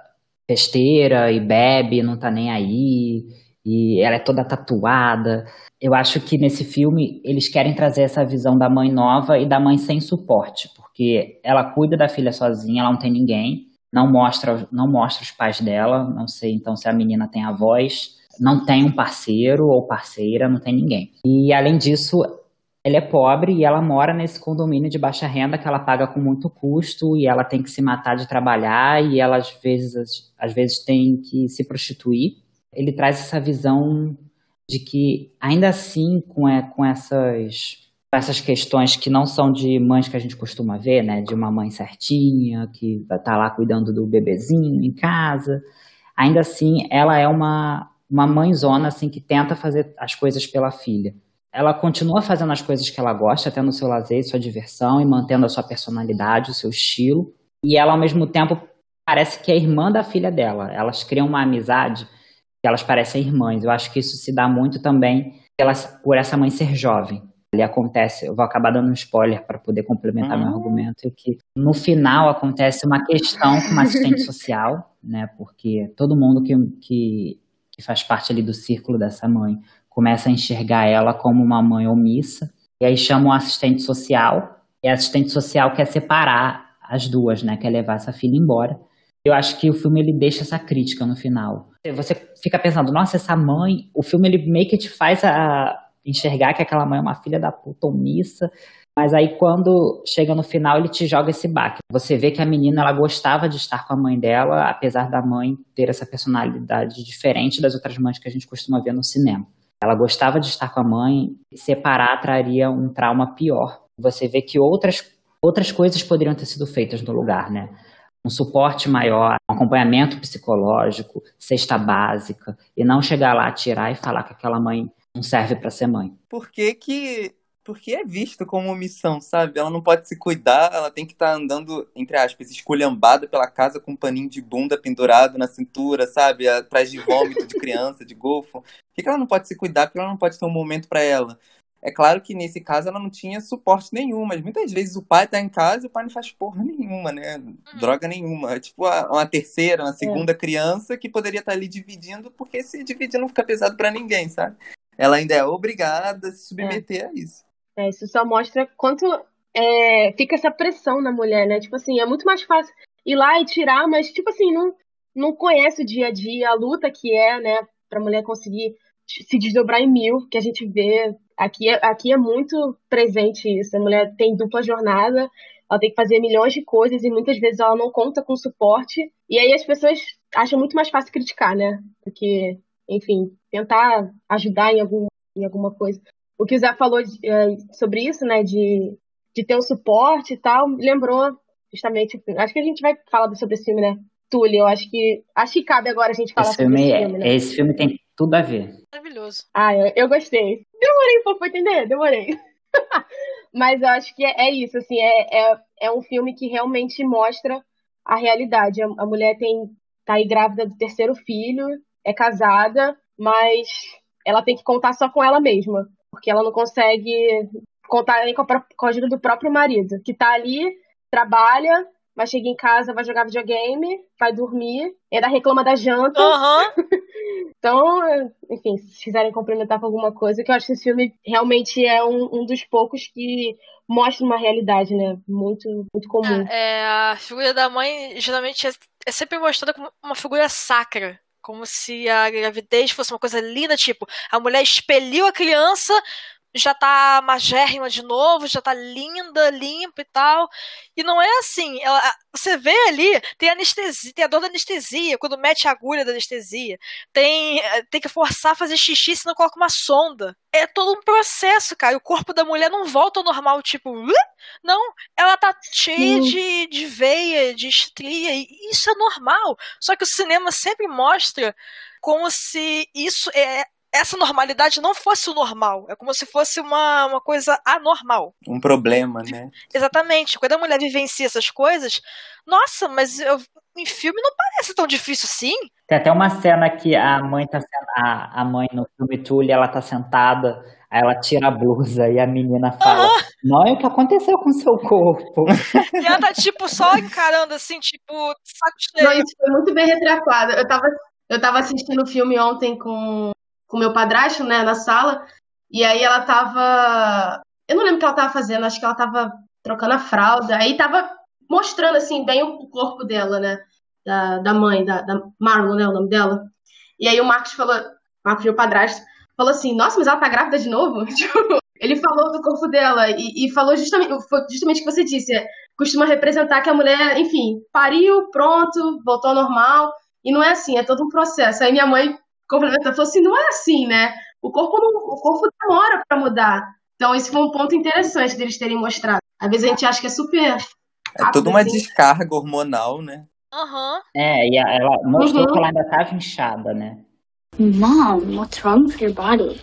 festeira e bebe, não tá nem aí. E ela é toda tatuada. Eu acho que nesse filme eles querem trazer essa visão da mãe nova e da mãe sem suporte. Porque ela cuida da filha sozinha, ela não tem ninguém não mostra, não mostra os pais dela, não sei então se a menina tem avós, não tem um parceiro ou parceira, não tem ninguém. E além disso, ela é pobre e ela mora nesse condomínio de baixa renda que ela paga com muito custo e ela tem que se matar de trabalhar e ela às vezes, às vezes tem que se prostituir. Ele traz essa visão de que ainda assim com, é, com essas essas questões que não são de mães que a gente costuma ver, né? De uma mãe certinha, que tá lá cuidando do bebezinho em casa. Ainda assim, ela é uma, uma mãezona, assim, que tenta fazer as coisas pela filha. Ela continua fazendo as coisas que ela gosta, tendo o seu lazer, sua diversão e mantendo a sua personalidade, o seu estilo. E ela, ao mesmo tempo, parece que é irmã da filha dela. Elas criam uma amizade que elas parecem irmãs. Eu acho que isso se dá muito também pela, por essa mãe ser jovem ali acontece, eu vou acabar dando um spoiler para poder complementar meu argumento, é que no final acontece uma questão com uma assistente social, né, porque todo mundo que, que, que faz parte ali do círculo dessa mãe começa a enxergar ela como uma mãe omissa, e aí chama um assistente social, e a assistente social quer separar as duas, né, quer levar essa filha embora. Eu acho que o filme ele deixa essa crítica no final. Você fica pensando, nossa, essa mãe, o filme ele meio que te faz a, enxergar que aquela mãe é uma filha da puta omissa. Mas aí quando chega no final ele te joga esse baque. Você vê que a menina ela gostava de estar com a mãe dela, apesar da mãe ter essa personalidade diferente das outras mães que a gente costuma ver no cinema. Ela gostava de estar com a mãe, separar traria um trauma pior. Você vê que outras outras coisas poderiam ter sido feitas no lugar, né? Um suporte maior, um acompanhamento psicológico, cesta básica, e não chegar lá, tirar e falar que aquela mãe não serve para ser mãe. Por que que porque é visto como omissão, sabe? Ela não pode se cuidar, ela tem que estar tá andando, entre aspas, esculhambada pela casa com um paninho de bunda pendurado na cintura, sabe? Atrás de vômito de criança, de golfo. Por que, que ela não pode se cuidar? Porque ela não pode ter um momento para ela. É claro que nesse caso ela não tinha suporte nenhum, mas muitas vezes o pai tá em casa e o pai não faz porra nenhuma, né? Droga nenhuma. É tipo uma terceira, uma segunda é. criança que poderia estar tá ali dividindo, porque se dividir não fica pesado para ninguém, sabe? ela ainda é obrigada a se submeter é. a isso. É, isso só mostra quanto é, fica essa pressão na mulher, né? Tipo assim, é muito mais fácil ir lá e tirar, mas, tipo assim, não, não conhece o dia a dia, a luta que é, né, pra mulher conseguir se desdobrar em mil, que a gente vê. Aqui é, aqui é muito presente isso. A mulher tem dupla jornada, ela tem que fazer milhões de coisas e muitas vezes ela não conta com suporte. E aí as pessoas acham muito mais fácil criticar, né? Porque enfim, tentar ajudar em, algum, em alguma coisa. O que o Zé falou de, é, sobre isso, né, de, de ter um suporte e tal, lembrou justamente, acho que a gente vai falar sobre esse filme, né, Tully, eu acho que, acho que cabe agora a gente falar esse sobre filme, esse filme, né? Esse filme tem tudo a ver. Maravilhoso. Ah, eu, eu gostei. Demorei um pouco pra entender, demorei. Mas eu acho que é, é isso, assim, é, é, é um filme que realmente mostra a realidade. A, a mulher tem tá aí grávida do terceiro filho, é casada, mas ela tem que contar só com ela mesma, porque ela não consegue contar nem com a, com a ajuda do próprio marido, que tá ali, trabalha, mas chega em casa, vai jogar videogame, vai dormir, ainda reclama da janta. Aham. Então, enfim, se quiserem complementar com alguma coisa, que eu acho que esse filme realmente é um, um dos poucos que mostra uma realidade, né? Muito, muito comum. É, a figura da mãe geralmente é, é sempre mostrada como uma figura sacra. Como se a gravidez fosse uma coisa linda, tipo, a mulher expeliu a criança, já tá magérrima de novo, já tá linda, limpa e tal. E não é assim. Ela, você vê ali, tem anestesia, tem a dor da anestesia, quando mete a agulha da anestesia. Tem, eh, tem que forçar a fazer xixi, senão coloca uma sonda. É todo um processo, cara. O corpo da mulher não volta ao normal, tipo, não, ela tá cheia de, de veia, de estria, e isso é normal. Só que o cinema sempre mostra como se isso é essa normalidade não fosse o normal. É como se fosse uma, uma coisa anormal. Um problema, né? Exatamente. Quando a mulher vivencia essas coisas, nossa, mas eu, em filme não parece tão difícil assim. Tem até uma cena que a mãe tá a, a mãe no filme Tully, ela tá sentada, aí ela tira a blusa e a menina fala: Não é o que aconteceu com seu corpo. E ela tá, tipo, só encarando assim, tipo, saco Não, isso foi muito bem retratado. Eu tava, eu tava assistindo o filme ontem com com meu padrasto, né, na sala, e aí ela tava. Eu não lembro o que ela tava fazendo, acho que ela tava trocando a fralda, aí tava mostrando, assim, bem o corpo dela, né, da, da mãe, da, da Marlon, né, o nome dela. E aí o Marcos falou, Marcos, meu padrasto, falou assim: Nossa, mas ela tá grávida de novo? Tipo, ele falou do corpo dela e, e falou justamente, justamente o que você disse. é, Costuma representar que a mulher, enfim, pariu, pronto, voltou ao normal. E não é assim, é todo um processo. Aí minha mãe complementou, falou assim: não é assim, né? O corpo, não, o corpo demora pra mudar. Então, esse foi um ponto interessante deles terem mostrado. Às vezes a gente acha que é super. É toda uma assim. descarga hormonal, né? Aham. É, e ela mostrou Uhum. que ela ainda tava inchada, né? Mom, what's wrong with your body?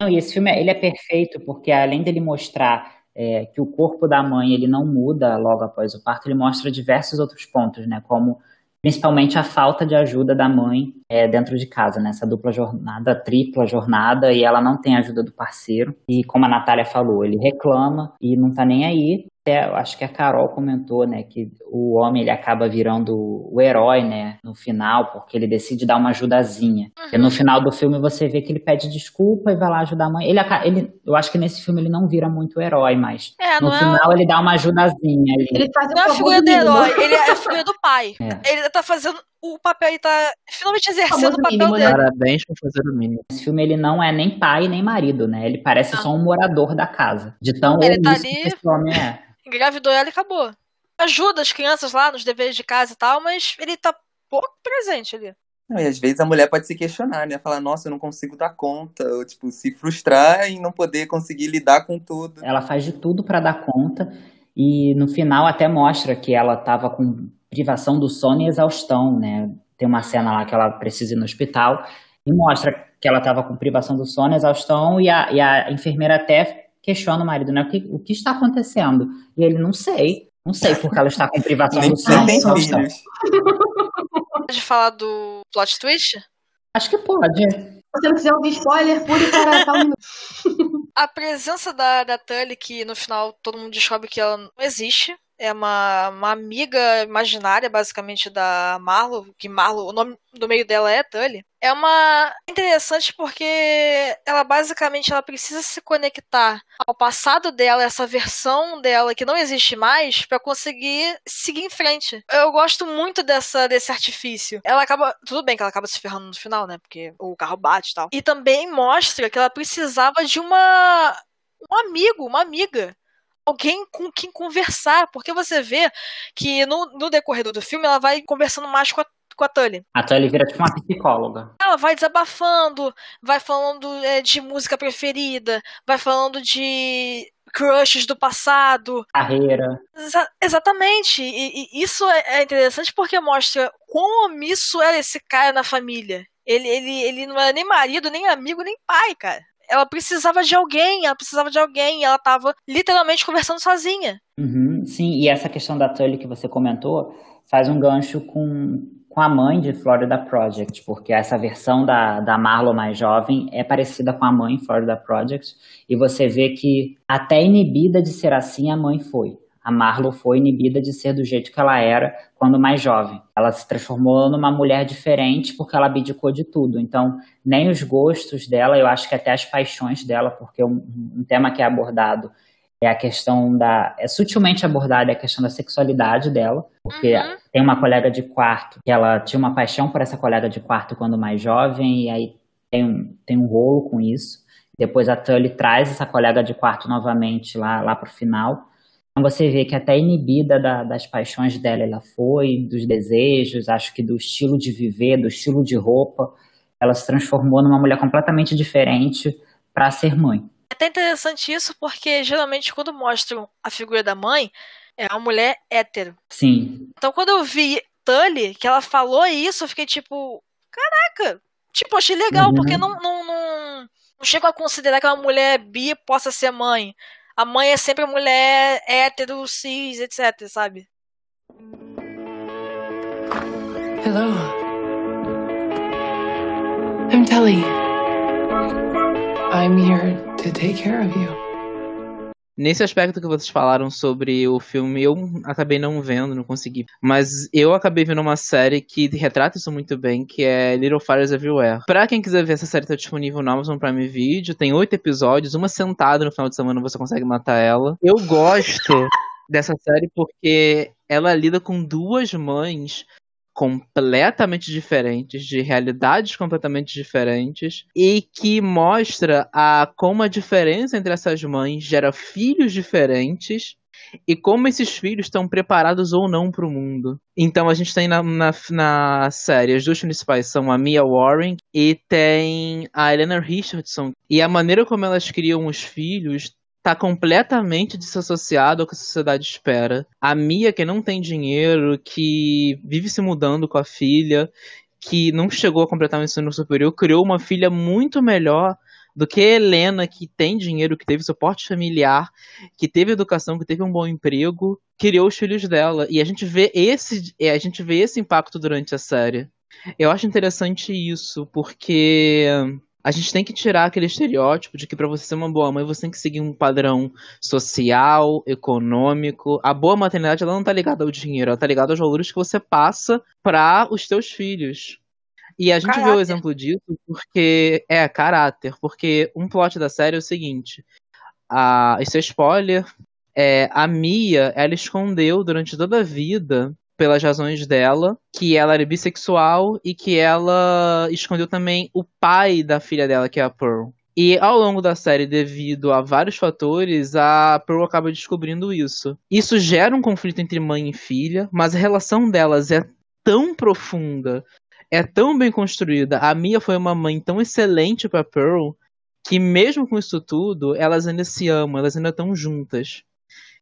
Não, e esse filme ele é perfeito porque além dele mostrar é, que o corpo da mãe ele não muda logo após o parto, ele mostra diversos outros pontos, né? Como principalmente a falta de ajuda da mãe é, dentro de casa, né? Dupla jornada, tripla jornada, e ela não tem ajuda do parceiro. E como a Natália falou, ele reclama e não tá nem aí. Até, eu acho que a Carol comentou, né, que o homem ele acaba virando o herói, né, no final, porque ele decide dar uma ajudazinha. E no final do filme você vê que ele pede desculpa e vai lá ajudar a mãe. Ele, ele, eu acho que nesse filme ele não vira muito herói, mas É, no é- final ele dá uma ajudazinha ali. Ele faz Não é a figura do herói, ele é a figura do pai. É. Ele tá fazendo o papel, ele tá finalmente exercendo Famoso o papel mínimo, né? dele. Parabéns por fazer o mínimo. Esse filme ele não é nem pai nem marido, né? Ele parece só um morador da casa. De tão Ele tá ali- que esse homem é. Engravidou ela e acabou. Ajuda as crianças lá nos deveres de casa e tal, mas ele tá pouco presente ali. Não, e às vezes a mulher pode se questionar, né? Falar, nossa, eu não consigo dar conta. Ou, tipo, se frustrar e não poder conseguir lidar com tudo. Ela faz de tudo pra dar conta e no final até mostra que ela tava com privação do sono e exaustão, né? Tem uma cena lá que ela precisa ir no hospital e mostra que ela tava com privação do sono, exaustão e a, e a enfermeira até questiona o marido, né? O que, o que está acontecendo? E ele, não sei. Não sei porque ela está com privação do sono e tem filhos. Pode falar do plot twist? Acho que pode. Se você não quiser ouvir spoiler, pule para tal minuto. A presença da, da Tully, que no final todo mundo descobre que ela não existe, é uma, uma amiga imaginária, basicamente, da Marlo, que Marlo, o nome do meio dela é Tully. É uma interessante porque ela basicamente ela precisa se conectar ao passado dela, essa versão dela que não existe mais, pra conseguir seguir em frente. Eu gosto muito dessa desse artifício. Ela acaba, tudo bem que ela acaba se ferrando no final, né? Porque o carro bate e tal. E também mostra que ela precisava de uma um amigo, uma amiga alguém com quem conversar, porque você vê que no, no decorrer do filme ela vai conversando mais com a, com a Tully. A Tully vira tipo uma psicóloga. Ela vai desabafando, vai falando é, de música preferida, vai falando de crushes do passado. Carreira. Exa- exatamente. E, e isso é, é interessante porque mostra quão omisso era esse cara na família. Ele, ele, ele não era nem marido, nem amigo, nem pai, cara. Ela precisava de alguém, ela precisava de alguém, ela tava literalmente conversando sozinha. Uhum, sim, e essa questão da Tully que você comentou faz um gancho com, com a mãe de Florida Project, porque essa versão da, da Marlo mais jovem é parecida com a mãe Florida Project, e você vê que até inibida de ser assim a mãe foi. A Marlo foi inibida de ser do jeito que ela era quando mais jovem. Ela se transformou numa mulher diferente porque ela abdicou de tudo. Então, nem os gostos dela, eu acho que até as paixões dela, porque um, um tema que é abordado é a questão da. É sutilmente abordada a questão da sexualidade dela, porque Uhum. tem uma colega de quarto que ela tinha uma paixão por essa colega de quarto quando mais jovem, e aí tem um, tem um rolo com isso. Depois a Tully traz essa colega de quarto novamente lá, lá pro final. Então você vê que até inibida da- das paixões dela ela foi, dos desejos, acho que do estilo de viver, do estilo de roupa. Ela se transformou numa mulher completamente diferente para ser mãe. É até interessante isso, porque geralmente quando mostram a figura da mãe, é uma mulher hétero. Sim, Então quando eu vi Tully, que ela falou isso, eu fiquei tipo, caraca! Tipo, achei legal, Uhum. porque não, não, não, não chego a considerar que uma mulher bi possa ser mãe. A mãe é sempre a mulher hétero, cis, etc, sabe? Hello. I'm Telly. I'm here to take care of you. Nesse aspecto que vocês falaram sobre o filme, eu acabei não vendo, não consegui. Mas eu acabei vendo uma série que retrata isso muito bem, que é Little Fires Everywhere. Pra quem quiser ver, essa série tá disponível no Amazon Prime Video. Tem oito episódios, uma sentada no final de semana você consegue matar ela. Eu gosto dessa série porque ela lida com duas mães completamente diferentes, de realidades completamente diferentes, e que mostra a como a diferença entre essas mães gera filhos diferentes e como esses filhos estão preparados ou não para o mundo. Então a gente tem na, na, na série as duas principais são a Mia Warren e tem a Helena Richardson. E a maneira como elas criam os filhos tá completamente desassociado ao que a sociedade espera. A Mia, que não tem dinheiro, que vive se mudando com a filha, que não chegou a completar o ensino superior, criou uma filha muito melhor do que Helena, que tem dinheiro, que teve suporte familiar, que teve educação, que teve um bom emprego, criou os filhos dela. E a gente vê esse, a gente vê esse impacto durante a série. Eu acho interessante isso, porque a gente tem que tirar aquele estereótipo de que para você ser uma boa mãe você tem que seguir um padrão social, econômico. A boa maternidade ela não tá ligada ao dinheiro, ela tá ligada aos valores que você passa para os teus filhos. E a gente vê o exemplo disso porque é caráter, porque um plot da série é o seguinte, a, isso é spoiler, é, a Mia, ela escondeu durante toda a vida pelas razões dela, que ela era bissexual e que ela escondeu também o pai da filha dela, que é a Pearl. E ao longo da série, devido a vários fatores, a Pearl acaba descobrindo isso. Isso gera um conflito entre mãe e filha, mas a relação delas é tão profunda, é tão bem construída. A Mia foi uma mãe tão excelente para Pearl que mesmo com isso tudo, elas ainda se amam, elas ainda estão juntas.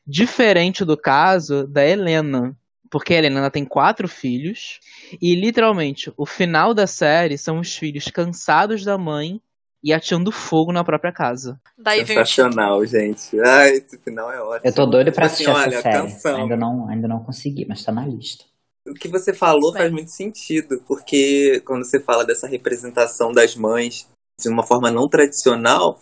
Diferente do caso da Helena, porque a Helena tem quatro filhos e literalmente o final da série são os filhos cansados da mãe e atirando fogo na própria casa. Daí Sensacional, gente. Ai, esse final é ótimo. Eu tô doido pra assistir assim, essa olha, série. canção. Ainda não, ainda não consegui, mas tá na lista. O que você falou faz muito sentido, porque quando você fala dessa representação das mães de uma forma não tradicional,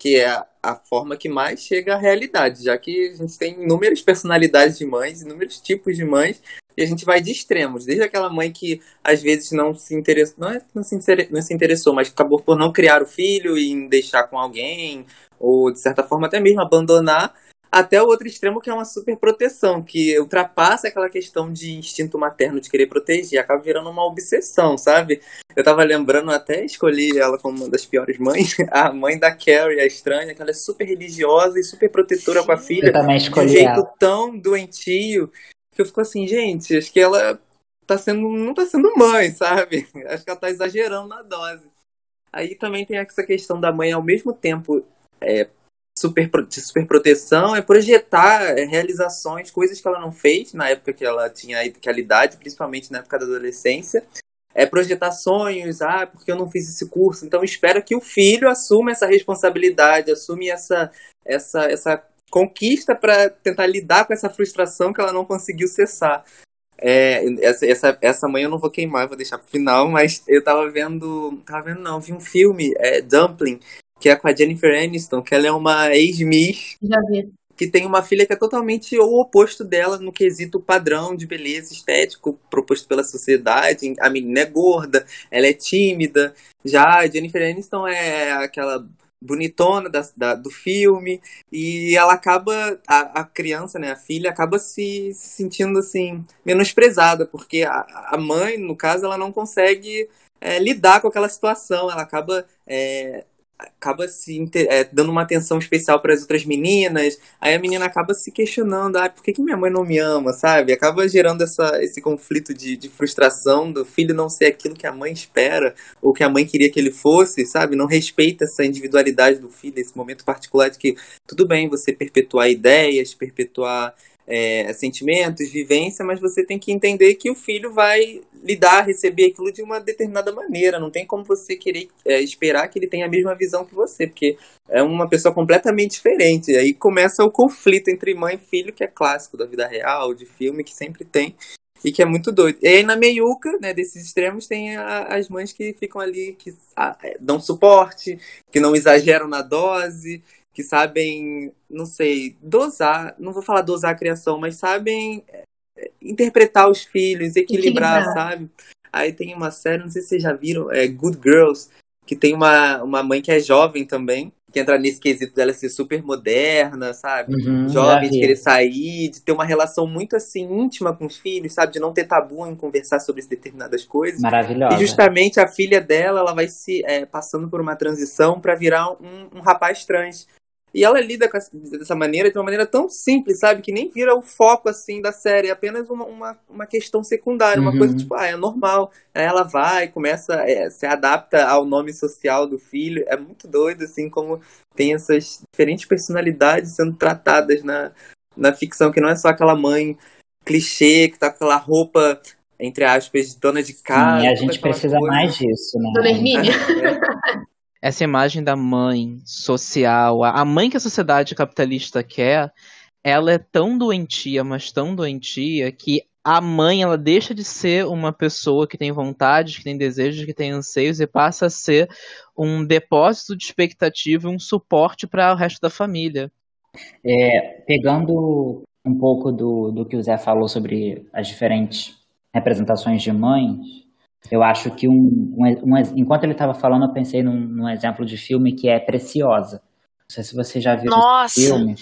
que é a, forma que mais chega à realidade, já que a gente tem inúmeras personalidades de mães, inúmeros tipos de mães, e a gente vai de extremos, desde aquela mãe que às vezes não se interessou, não, é, não, se, não se interessou, mas acabou por não criar o filho e deixar com alguém, ou de certa forma até mesmo abandonar, até o outro extremo que é uma super proteção, que ultrapassa aquela questão de instinto materno de querer proteger, acaba virando uma obsessão, sabe? Eu tava lembrando, até escolhi ela como uma das piores mães, a mãe da Carrie, a estranha, que ela é super religiosa e super protetora com a filha, Eu também de um escolhi jeito ela. tão doentio, que eu fico assim, gente, acho que ela tá sendo, não tá sendo mãe, sabe? Acho que ela tá exagerando na dose. Aí também tem essa questão da mãe ao mesmo tempo é, super, de super proteção, é projetar é, realizações, coisas que ela não fez na época que ela tinha aquela idade, principalmente na época da adolescência. é, projetar sonhos, ah, porque eu não fiz esse curso. Então espero que o filho assuma essa responsabilidade, assume essa, essa, essa conquista para tentar lidar com essa frustração que ela não conseguiu cessar. É, essa, essa, essa manhã eu não vou queimar, vou deixar pro final, mas eu tava vendo. Tava vendo, não, vi um filme, é, Dumpling, que é com a Jennifer Aniston, que ela é uma ex-miss. Já vi. Que tem uma filha que é totalmente o oposto dela no quesito padrão de beleza estético proposto pela sociedade. A menina é gorda, ela é tímida. Já a Jennifer Aniston é aquela bonitona da, da, do filme e ela acaba a, a, criança né a filha acaba se, se sentindo assim menosprezada porque a, a, mãe no caso ela não consegue é, lidar com aquela situação ela acaba é, acaba se é, dando uma atenção especial para as outras meninas, aí a menina acaba se questionando, ah, por que, que minha mãe não me ama, sabe? Acaba gerando essa, esse conflito de, de frustração do filho não ser aquilo que a mãe espera, ou que a mãe queria que ele fosse, sabe? Não respeita essa individualidade do filho, esse momento particular de que tudo bem você perpetuar ideias, perpetuar é, sentimentos, vivência, mas você tem que entender que o filho vai lidar, receber aquilo de uma determinada maneira. Não tem como você querer é, esperar que ele tenha a mesma visão que você, porque é uma pessoa completamente diferente. E aí começa o conflito entre mãe e filho, que é clássico da vida real, de filme, que sempre tem. E que é muito doido. E aí na meiuca, né, desses extremos, tem a, as mães que ficam ali, que a, é, dão suporte, que não exageram na dose, que sabem, não sei, dosar, não vou falar dosar a criação, mas sabem é, interpretar os filhos, equilibrar, equilibrar, sabe? Aí tem uma série, não sei se vocês já viram, é Good Girls, que tem uma, uma mãe que é jovem também, que entra nesse quesito dela ser super moderna, sabe? Uhum, jovem, de querer sair, de ter uma relação muito assim íntima com os filhos, sabe? De não ter tabu em conversar sobre determinadas coisas. Maravilhosa. E justamente a filha dela, ela vai se é, passando por uma transição para virar um, um rapaz trans. E ela lida com essa, dessa maneira, de uma maneira tão simples, sabe? Que nem vira o foco, assim, da série. É apenas uma, uma, uma questão secundária. Uma Uhum. coisa, tipo, ah, é normal. Aí ela vai, começa, é, se adapta ao nome social do filho. É muito doido, assim, como tem essas diferentes personalidades sendo tratadas na, na ficção. Que não é só aquela mãe clichê, que tá com aquela roupa, entre aspas, de dona de casa. Sim, a gente aquela precisa coisa. mais disso, né? Dona Hermínia. Essa imagem da mãe social, a mãe que a sociedade capitalista quer, ela é tão doentia, mas tão doentia, que a mãe ela deixa de ser uma pessoa que tem vontades, que tem desejos, que tem anseios e passa a ser um depósito de expectativa um suporte para o resto da família. É, pegando um pouco do, do que o Zé falou sobre as diferentes representações de mães, eu acho que um, um, um enquanto ele estava falando, eu pensei num, num, exemplo de filme que é Preciosa. Não sei se você já viu Nossa. esse filme.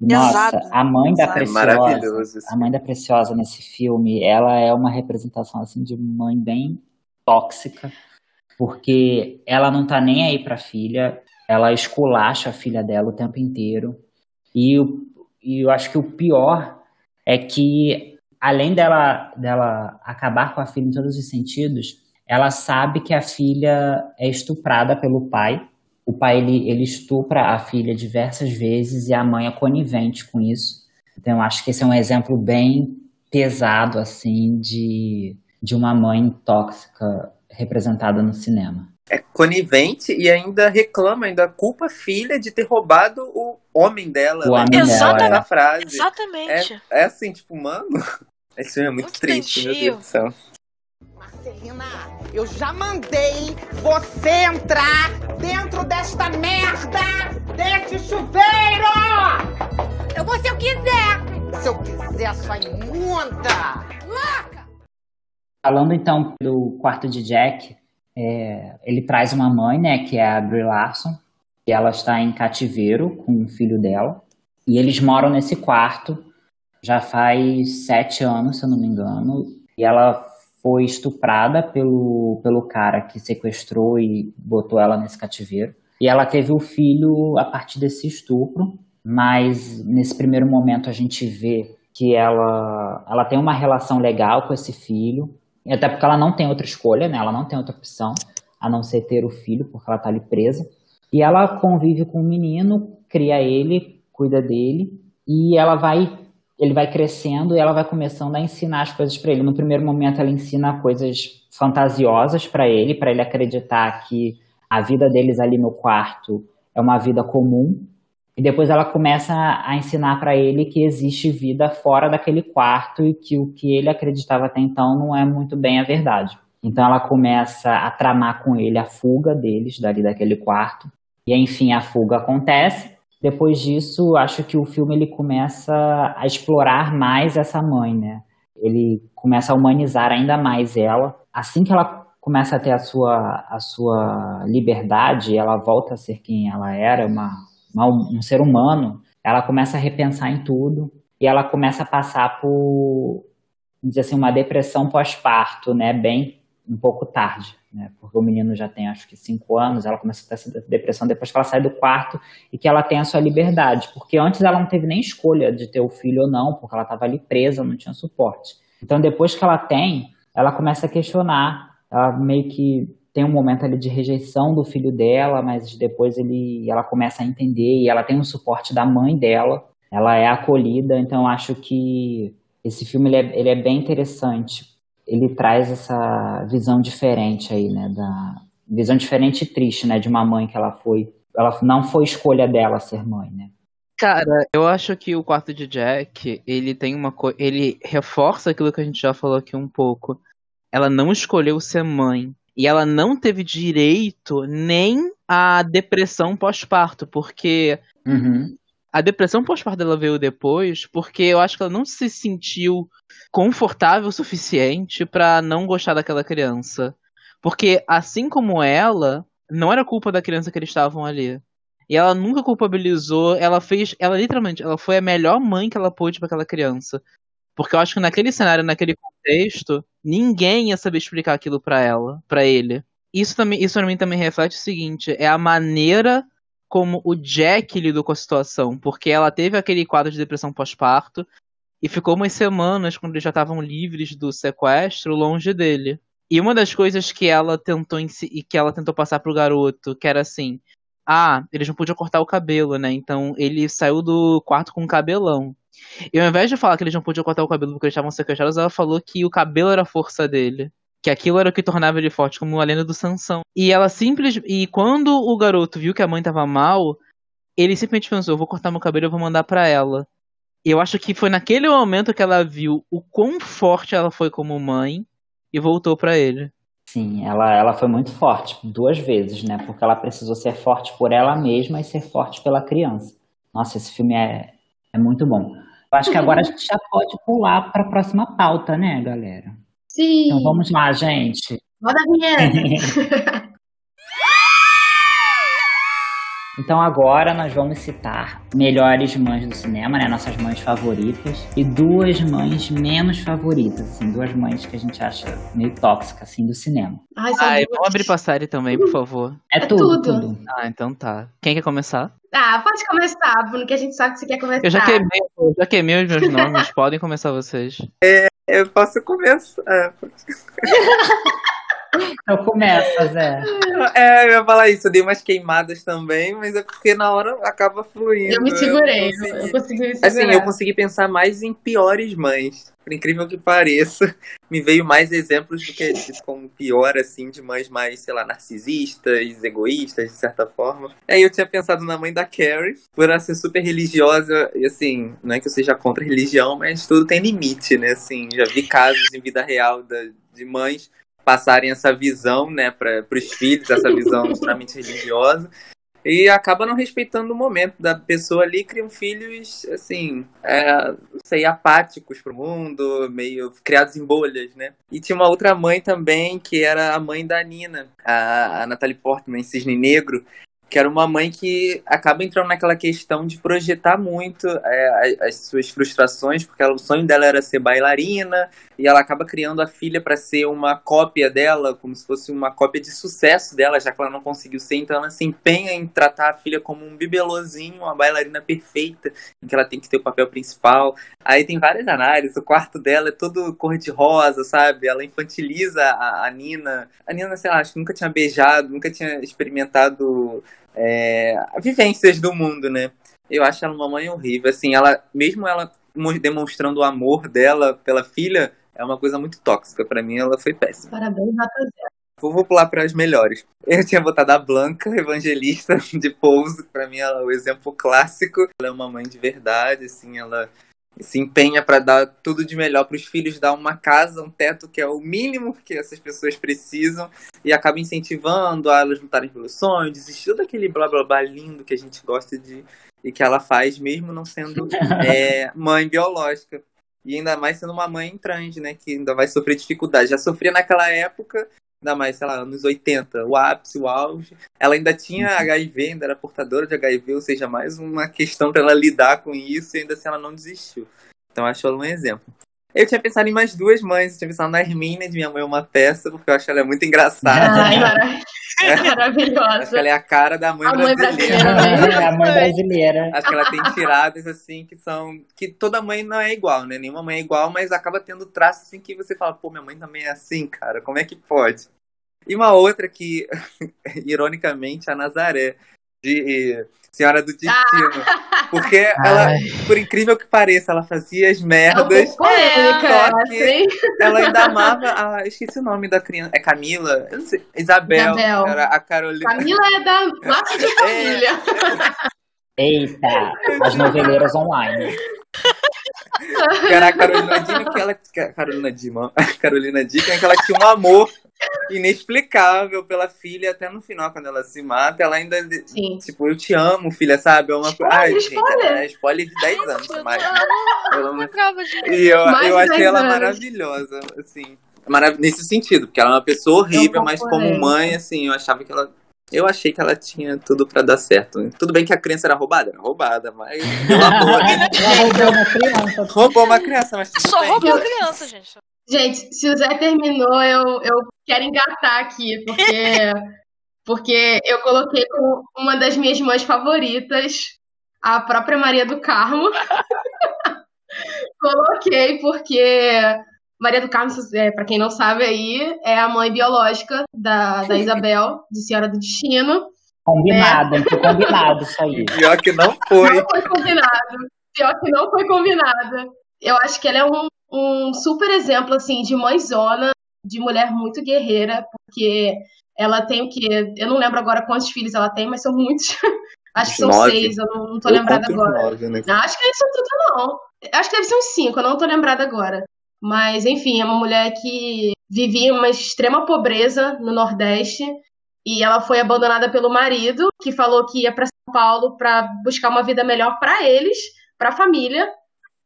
Nossa, Exato. a mãe da É Preciosa, maravilhoso esse a mãe da Preciosa nesse filme, ela é uma representação assim de mãe bem tóxica, porque ela não tá nem aí pra filha, ela esculacha a filha dela o tempo inteiro. E, o, e eu acho que o pior é que, além dela, dela acabar com a filha em todos os sentidos, ela sabe que a filha é estuprada pelo pai. O pai ele, ele estupra a filha diversas vezes e a mãe é conivente com isso. Então, eu acho que esse é um exemplo bem pesado, assim, de, de uma mãe tóxica representada no cinema. É conivente e ainda reclama, ainda culpa a filha de ter roubado o homem dela. O né? homem dela, Exatamente. Essa frase. Exatamente. É, é assim, tipo, mano, esse filme é muito, Muito triste, meu. Deus do céu. Marcelina, eu já mandei você entrar dentro desta merda deste chuveiro! Eu vou se eu quiser. Se eu quiser, sua imunda! Falando então do quarto de Jack, é, ele traz uma mãe, né, que é a Brie Larson, e ela está em cativeiro com o filho dela, e eles moram nesse quarto já faz sete anos, se eu não me engano, e ela foi estuprada pelo, pelo cara que sequestrou e botou ela nesse cativeiro. E ela teve o filho a partir desse estupro, mas nesse primeiro momento a gente vê que ela, ela tem uma relação legal com esse filho, e até porque ela não tem outra escolha, né? Ela não tem outra opção a não ser ter o filho, porque ela tá ali presa. E ela convive com o menino, cria ele, cuida dele, e ela vai ele vai crescendo e ela vai começando a ensinar as coisas para ele. No primeiro momento, ela ensina coisas fantasiosas para ele, para ele acreditar que a vida deles ali no quarto é uma vida comum. E depois ela começa a ensinar para ele que existe vida fora daquele quarto e que o que ele acreditava até então não é muito bem a verdade. Então ela começa a tramar com ele a fuga deles dali daquele quarto. E enfim, a fuga acontece. Depois disso, acho que o filme ele começa a explorar mais essa mãe, né? Ele começa a humanizar ainda mais ela. Assim que ela começa a ter a sua, a sua liberdade, ela volta a ser quem ela era, uma, uma, um ser humano, ela começa a repensar em tudo e ela começa a passar por, dizer assim, uma depressão pós-parto, né, bem um pouco tarde, né, porque o menino já tem acho que cinco anos, ela começa a ter essa depressão depois que ela sai do quarto e que ela tem a sua liberdade, porque antes ela não teve nem escolha de ter o filho ou não, porque ela estava ali presa, não tinha suporte. Então depois que ela tem, ela começa a questionar ela meio que tem um momento ali de rejeição do filho dela, mas depois ele, ela começa a entender e ela tem o suporte da mãe dela, ela é acolhida, então acho que esse filme ele é, ele é bem interessante. Ele traz essa visão diferente aí, né, da visão diferente e triste, né, de uma mãe que ela foi, ela não foi escolha dela ser mãe, né? Cara, eu acho que o quarto de Jack, ele tem uma coisa, ele reforça aquilo que a gente já falou aqui um pouco, ela não escolheu ser mãe. E ela não teve direito nem à depressão pós-parto, porque uhum. A depressão pós-parto dela veio depois, porque eu acho que ela não se sentiu confortável o suficiente para não gostar daquela criança. Porque assim como ela, não era culpa da criança que eles estavam ali. E ela nunca culpabilizou, ela fez, ela literalmente, ela foi a melhor mãe que ela pôde para aquela criança. Porque eu acho que naquele cenário, naquele contexto, ninguém ia saber explicar aquilo para ela, para ele. Isso também, isso para mim também reflete o seguinte, é a maneira como o Jack lidou com a situação, porque ela teve aquele quadro de depressão pós-parto e ficou umas semanas quando eles já estavam livres do sequestro longe dele. E uma das coisas que ela tentou e que ela tentou passar pro garoto, que era assim, ah, eles não podiam cortar o cabelo, né? Então ele saiu do quarto com um cabelão. E ao invés de falar que eles não podiam cortar o cabelo porque eles estavam sequestrados, ela falou que o cabelo era a força dele. Que aquilo era o que tornava ele forte, como a lenda do Sansão. E ela simples. E quando o garoto viu que a mãe tava mal, ele simplesmente pensou: eu vou cortar meu cabelo e vou mandar para ela. E eu acho que foi naquele momento que ela viu o quão forte ela foi como mãe e voltou para ele. Sim, ela, ela foi muito forte, duas vezes, né? Porque ela precisou ser forte por ela mesma e ser forte pela criança. Nossa, esse filme é, é muito bom. Eu acho que agora a gente já pode pular para a próxima pauta, né, galera? Sim. Então vamos lá, gente. Roda a vinheta. Então agora nós vamos citar melhores mães do cinema, né? Nossas mães favoritas e duas mães menos favoritas, assim, duas mães que a gente acha meio tóxicas, assim, do cinema. Ai, Ai vamos abrir pra série também, por favor. É, É tudo, tudo. tudo. Ah, então tá. Quem quer começar? Ah, pode começar, Bruno, que a gente sabe que você quer começar. Eu já queimei, eu já queimei os meus nomes, podem começar vocês. Eu posso começar. Então começa, Zé. É, eu ia falar isso, eu dei umas queimadas também, mas é porque na hora acaba fluindo. Eu me segurei, eu, consegui- eu consegui me segurar. Assim, eu consegui pensar mais em piores mães. Por incrível que pareça, me veio mais exemplos do que de- com pior, assim, de mães mais, sei lá, narcisistas, egoístas, de certa forma. Aí eu tinha pensado na mãe da Carrie, por ela ser super religiosa, e assim, não é que eu seja contra a religião, mas tudo tem limite, né? Assim, já vi casos em vida real da- de mães passarem essa visão, né, para os filhos, essa visão extremamente religiosa. E acaba não respeitando o momento da pessoa ali, criam filhos, assim, é, não sei, apáticos pro mundo, meio criados em bolhas, né? E tinha uma outra mãe também, que era a mãe da Nina, a, a Natalie Portman, Cisne Negro, que era uma mãe que acaba entrando naquela questão de projetar muito é, as, as suas frustrações, porque ela- o sonho dela era ser bailarina, e ela acaba criando a filha para ser uma cópia dela, como se fosse uma cópia de sucesso dela, já que ela não conseguiu ser, então ela se empenha em tratar a filha como um bibelozinho, uma bailarina perfeita, em que ela tem que ter o papel principal. Aí tem várias análises, o quarto dela é todo cor-de-rosa, sabe? Ela infantiliza a, a Nina. A Nina, sei lá, acho que nunca tinha beijado, nunca tinha experimentado é, vivências do mundo, né? Eu acho ela uma mãe horrível. Assim, ela, mesmo ela mo- demonstrando o amor dela pela filha, é uma coisa muito tóxica. Pra mim, ela foi péssima. Parabéns, rapaziada. Vou, vou pular para as melhores. Eu tinha botado a Blanca, evangelista de pouso. Pra mim, ela é o exemplo clássico. Ela é uma mãe de verdade, assim, ela se empenha pra dar tudo de melhor pros filhos, dar uma casa, um teto, que é o mínimo que essas pessoas precisam, e acaba incentivando a elas lutarem pelo sonho, desistir daquele blá blá blá lindo que a gente gosta de e que ela faz, mesmo não sendo é, mãe biológica. E ainda mais sendo uma mãe trans, né? Que ainda vai sofrer dificuldade. Já sofria naquela época, ainda mais, sei lá, anos 80, o ápice, o auge. Ela ainda tinha HIV, ainda era portadora de HIV, ou seja, mais uma questão para ela lidar com isso e ainda assim ela não desistiu. Então acho ela um exemplo. Eu tinha pensado em mais duas mães, eu tinha pensado na Hermínia, de Minha Mãe é uma Peça, porque eu acho ela muito engraçada. Ai, mara- maravilhosa. Acho que ela é a cara da mãe A mãe brasileira. brasileira, né? É a mãe brasileira. Acho que ela tem tiradas assim que são. que toda mãe não é igual, né? Nenhuma mãe é igual, mas acaba tendo traços assim que você fala, pô, minha mãe também é assim, cara. Como é que pode? E uma outra que, ironicamente, a Nazaré, de Senhora do Destino. Porque ela, por incrível que pareça, ela fazia as merdas. polêmica, só é, que ela ainda amava. A, esqueci o nome da criança. É Camila? Eu não sei. Isabel. Isabel. Era a Carolina. Camila é da laço de família. Eita, as noveleiras online. Que era a Carolina Dickman, que ela. Carolina Dickman, a Carolina Dickman, que ela tinha um amor inexplicável pela filha, até no final, quando ela se mata, ela ainda. Tipo, eu te amo, filha, sabe? É uma coisa. Ai, gente, é spoiler de 10 anos mais. né? Eu não- E eu, Mais eu de achei 10 ela anos. maravilhosa, assim. Marav nesse sentido, porque ela é uma pessoa horrível, mas como mãe, assim, eu achava que ela. Eu achei que ela tinha tudo pra dar certo. Tudo bem que a criança era roubada, era roubada, mas pelo amor. Ela roubou uma criança. roubou uma criança, mas Só roubou a criança, gente. Gente, se o Zé terminou, eu, eu quero engatar aqui, porque, porque eu coloquei como uma das minhas mães favoritas a própria Maria do Carmo. coloquei porque Maria do Carmo, é, para quem não sabe aí, é a mãe biológica da, da Isabel, de Senhora do Destino. Combinado, hein? Foi combinado isso aí. Pior que não foi. Não foi combinado. Pior que não foi combinado. Eu acho que ela é um, um super exemplo, assim, de mãezona, de mulher muito guerreira, porque ela tem o quê? Eu não lembro agora quantos filhos ela tem, mas são muitos. acho que são Nove. seis, eu não, não tô Eu lembrada agora. nove, né? Não, acho que isso tudo não. Acho que deve ser uns cinco, eu não tô lembrada agora. Mas, enfim, é uma mulher que vivia uma extrema pobreza no Nordeste e ela foi abandonada pelo marido, que falou que ia para São Paulo para buscar uma vida melhor para eles, para a família,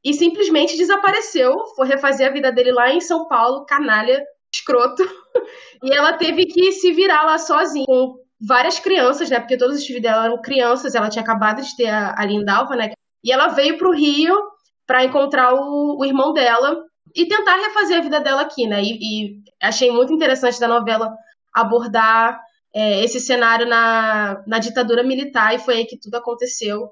e simplesmente desapareceu. Foi refazer a vida dele lá em São Paulo, canalha, escroto. E ela teve que se virar lá sozinha, com várias crianças, né? Porque todos os filhos dela eram crianças, ela tinha acabado de ter a, a Lindalva, né? E ela veio pro Rio para encontrar o, o irmão dela e tentar refazer a vida dela aqui, né? E, e achei muito interessante da novela abordar é, esse cenário na, na ditadura militar e foi aí que tudo aconteceu.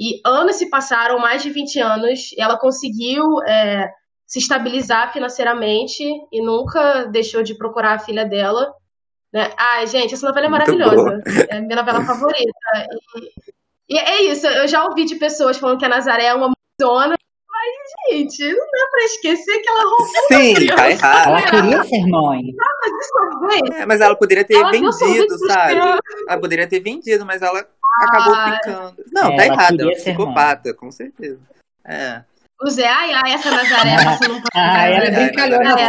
E anos se passaram, mais de 20 anos, e ela conseguiu é, se estabilizar financeiramente e nunca deixou de procurar a filha dela. Né? Ai, gente, essa novela é maravilhosa. É a minha novela favorita. E, e é isso, eu já ouvi de pessoas falando que a Nazaré é uma zona, mas, gente, não dá pra esquecer que ela roubou Sim, tá errado. Ela queria ser mãe. Ah, mas isso? É, mas ela poderia ter Ela vendido, sabe? Ela poderia ter vendido, mas ela acabou Ai. ficando. Não, É, tá ela errada, é psicopata, com certeza. É. O Zé, ai, ai, essa Nazaré, você não pode Ah, ela é É, brincalhona. é.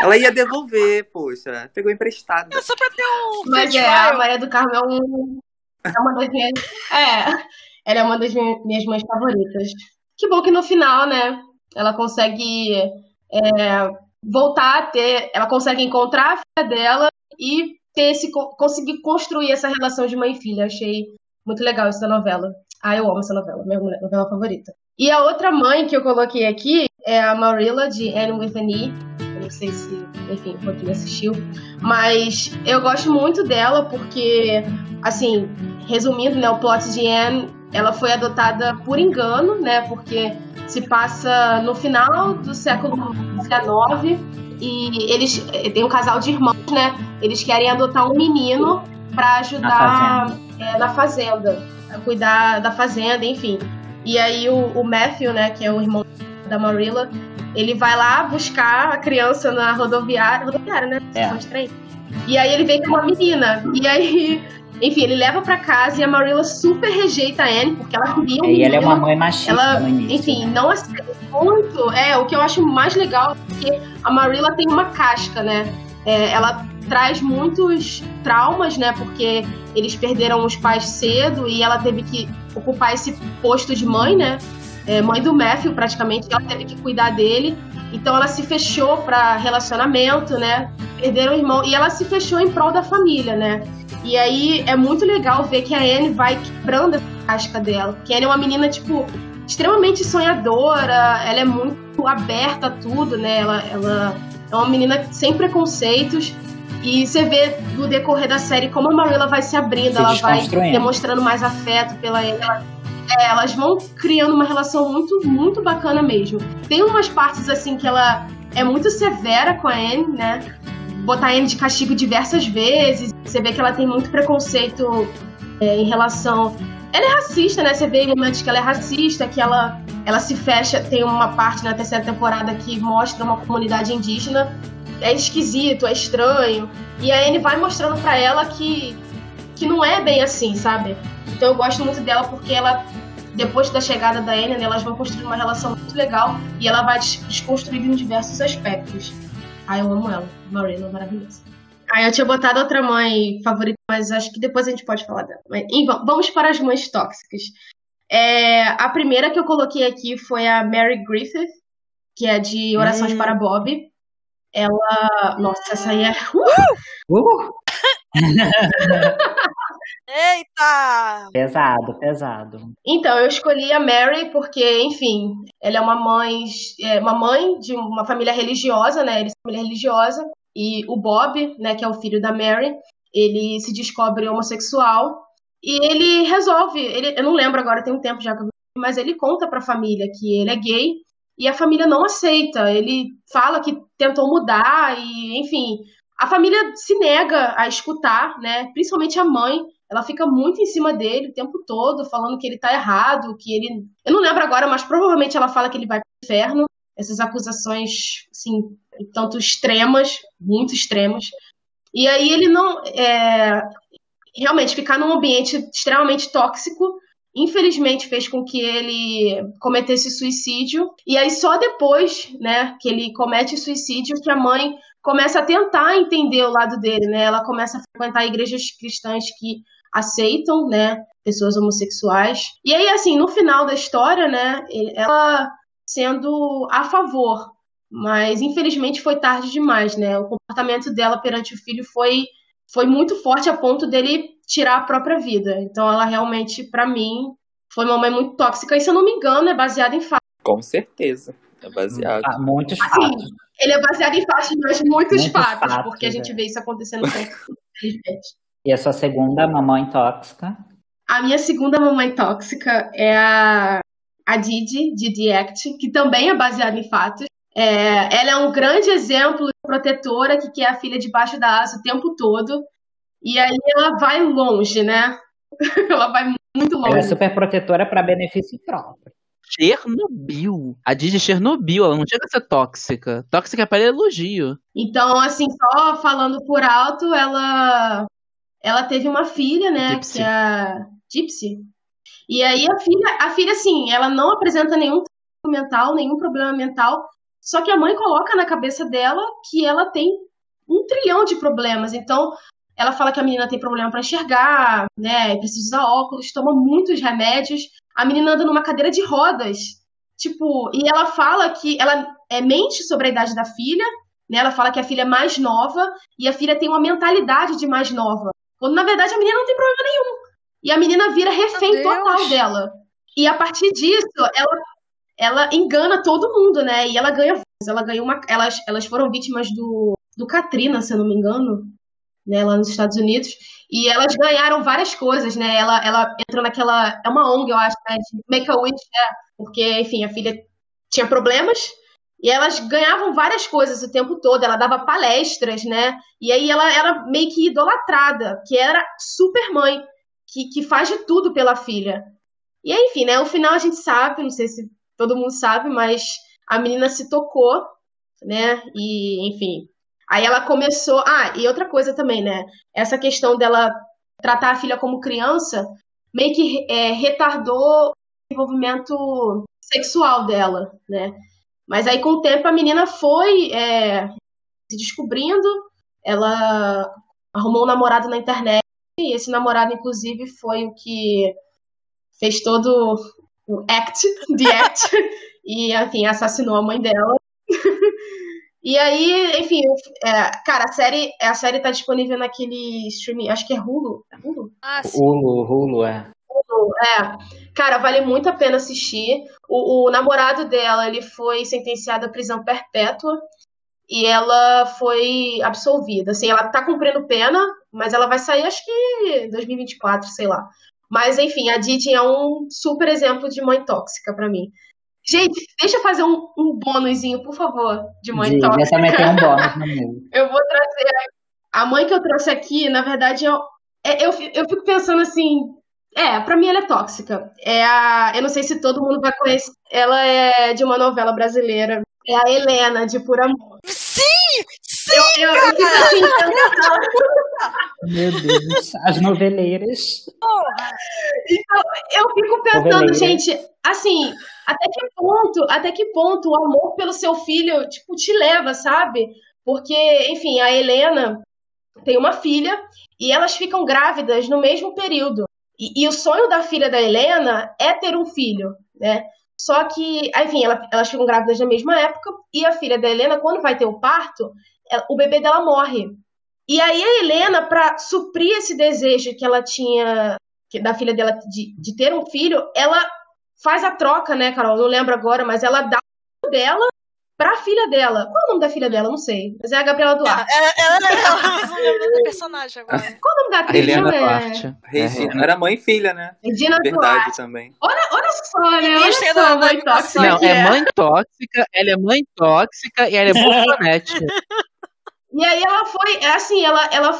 Ela ia devolver, poxa. Pegou emprestado. É só pra ter um Mas é, a. Maria do Carmo é, um, é uma das minhas. É, ela é uma das minhas, mães favoritas. Que bom que no final, né, ela consegue é, voltar a ter. Ela consegue encontrar a filha dela e ter esse, co- conseguir construir essa relação de mãe e filha. Achei muito legal essa novela. Ah, eu amo essa novela, minha novela favorita. E a outra mãe que eu coloquei aqui é a Marilla, de Anne with an E. Não sei se, enfim, o Rodrigo assistiu. Mas eu gosto muito dela porque, assim, resumindo, né, o plot de Anne, ela foi adotada por engano, né, porque se passa no final do século XIX e eles tem um casal de irmãos, né, eles querem adotar um menino para ajudar fazenda. é, na fazenda. a cuidar da fazenda, enfim. E aí o, o Matthew, né, que é o irmão da Marilla, ele vai lá buscar a criança na rodoviária, rodoviária, né? É. E aí ele vem com uma menina. E aí, enfim, ele leva pra casa e a Marilla super rejeita a Anne, porque ela queria E ela é uma mãe machista Ela, início. enfim, não aceita muito. É, o que eu acho mais legal é porque a Marilla tem uma casca, né? É, ela traz muitos traumas, né? Porque eles perderam os pais cedo e ela teve que ocupar esse posto de mãe, né? É, mãe do Matthew, praticamente, ela teve que cuidar dele. Então ela se fechou para relacionamento, né? Perderam o irmão e ela se fechou em prol da família, né? E aí é muito legal ver que a Anne vai quebrando essa casca dela. A Anne é uma menina, tipo, extremamente sonhadora, ela é muito aberta a tudo, né? Ela, ela é uma menina sem preconceitos. E você vê no decorrer da série como a Marilla vai se abrindo, Se ela vai demonstrando mais afeto pela Anne. Ela- é, elas vão criando uma relação muito, muito bacana mesmo. Tem umas partes assim que ela é muito severa com a Anne, né? Botar a Anne de castigo diversas vezes. Você vê que ela tem muito preconceito é, em relação. Ela é racista, né? Você vê elementos que ela é racista, que ela, ela se fecha. Tem uma parte na terceira temporada que mostra uma comunidade indígena. É esquisito, é estranho. E a Anne vai mostrando pra ela que, que não é bem assim, sabe? Então eu gosto muito dela porque ela, depois da chegada da Anne, né, elas vão construir uma relação muito legal e ela vai des- desconstruindo em diversos aspectos. Ah, eu amo ela. Marilla, maravilhosa. Ah, eu tinha botado outra mãe favorita, mas acho que depois a gente pode falar dela. Mas, va- vamos para as mães tóxicas. É, a primeira que eu coloquei aqui foi a Mary Griffith, que é de Orações Hum. para Bob. Ela. Nossa, essa aí é. Uh! Uh! Eita! Pesado, pesado. Então, eu escolhi a Mary porque, enfim, ela é uma mãe, é, uma mãe de uma família religiosa, né? Eles são família religiosa. E o Bob, né, que é o filho da Mary, ele se descobre homossexual e ele resolve, ele, eu não lembro agora, tem um tempo já que eu vi, mas ele conta pra família que ele é gay e a família não aceita. Ele fala que tentou mudar e, enfim, a família se nega a escutar, né? Principalmente a mãe. Ela fica muito em cima dele o tempo todo, falando que ele tá errado, que ele. Eu não lembro agora, mas provavelmente ela fala que ele vai pro inferno. Essas acusações, assim, tanto extremas, muito extremas. E aí ele não. É... Realmente, ficar num ambiente extremamente tóxico infelizmente fez com que ele cometesse suicídio e aí só depois, né, que ele comete suicídio que a mãe começa a tentar entender o lado dele, né? Ela começa a frequentar igrejas cristãs que aceitam, né, pessoas homossexuais. E aí assim, no final da história, né, ela sendo a favor, mas infelizmente foi tarde demais, né? O comportamento dela perante o filho foi foi muito forte a ponto dele tirar a própria vida. Então ela realmente, para mim, foi uma mãe muito tóxica. E se eu não me engano, é baseada em fatos. Com certeza. É baseado. Ah, Muitos Assim, fatos. ele é baseado em fatos, mas muitos, Muitos fatos, fatos, porque a gente é. vê isso acontecendo infelizmente. E a sua segunda mamãe tóxica? A minha segunda mamãe tóxica é a, a Didi, Didi Act, que também é baseada em fatos. É, ela é um grande exemplo de protetora que quer a filha debaixo da asa o tempo todo. E aí ela vai longe, né? ela vai muito longe. Ela é super protetora para benefício próprio. Chernobyl. A é Chernobyl, ela não chega a ser tóxica. Tóxica é para elogio. Então, assim, só falando por alto, ela ela teve uma filha, né, Gypsy. que é a Gypsy. E aí a filha, a filha assim, ela não apresenta nenhum mental, nenhum problema mental, só que a mãe coloca na cabeça dela que ela tem um trilhão de problemas. Então, ela fala que a menina tem problema para enxergar, né, precisa usar óculos, toma muitos remédios. A menina anda numa cadeira de rodas. Tipo, e ela fala que ela é, mente sobre a idade da filha, né? Ela fala que a filha é mais nova e a filha tem uma mentalidade de mais nova. Quando na verdade a menina não tem problema nenhum. E a menina vira refém total dela. E a partir disso, ela, ela engana todo mundo, né? E ela ganha voz. Ela ganhou uma. Elas, elas foram vítimas do, do Katrina, se eu não me engano, né? Lá nos Estados Unidos. E elas ganharam várias coisas, né? Ela, ela entrou naquela. É uma ONG, eu acho, né? De Make a Wish, né? Porque, enfim, a filha tinha problemas. E elas ganhavam várias coisas o tempo todo, ela dava palestras, né? E aí ela era meio que idolatrada, que era super mãe. que, que faz de tudo pela filha. E aí, enfim, né? O final a gente sabe, não sei se todo mundo sabe, mas a menina se tocou, né? E, enfim. Aí ela começou. Ah, e outra coisa também, né? Essa questão dela tratar a filha como criança meio que é, retardou o desenvolvimento sexual dela, né? Mas aí, com o tempo, a menina foi é, se descobrindo, ela arrumou um namorado na internet, e esse namorado, inclusive, foi o que fez todo o act, the act, e, enfim, assassinou a mãe dela. e aí, enfim, é, cara, a série, a série tá disponível naquele streaming, acho que é Hulu. É Hulu? Ah, sim. Hulu, Hulu, é. Hulu, é. Cara, vale muito a pena assistir. O, o namorado dela, ele foi sentenciado à prisão perpétua e ela foi absolvida. Assim, ela tá cumprindo pena, mas ela vai sair acho que 2024, sei lá. Mas enfim, a Didi é um super exemplo de mãe tóxica para mim. Gente, deixa eu fazer um, um bônusinho, por favor, de mãe tóxica. eu também tenho um bônus no meu. Eu vou trazer. A mãe que eu trouxe aqui, na verdade, eu, é, eu, eu fico pensando assim. É, pra mim ela é tóxica. É a, eu não sei se todo mundo vai conhecer. Ela é de uma novela brasileira. É a Helena, de Por Amor. Sim! Sim! Eu, eu, eu fico assim, pensando. Meu Deus, as noveleiras. Então, eu fico pensando, Noveleira. gente, assim, até que ponto, até que ponto o amor pelo seu filho, tipo, te leva, sabe? Porque, enfim, a Helena tem uma filha e elas ficam grávidas no mesmo período. E, e o sonho da filha da Helena é ter um filho, né? Só que, enfim, ela- elas ficam grávidas na mesma época e a filha da Helena, quando vai ter o parto, o bebê dela morre. E aí a Helena, para suprir esse desejo que ela tinha que- da filha dela de, de ter um filho, ela faz a troca, né, Carol? Não lembro agora, mas ela dá o dela pra filha dela. Qual é o nome da filha dela? Não sei. Mas é a Gabriela Duarte. Ela, ela, ela, eu não lembro do personagem agora. Qual o nome da atriz? Helena É- Duarte. Regina. Era mãe e filha, né? Regina Verdade Duarte. também. Olha, olha só, né? Olha só, da- mãe tóxica Não, é mãe tóxica, ela é mãe tóxica e ela é bolsonete. E aí ela foi, é assim, ela, ela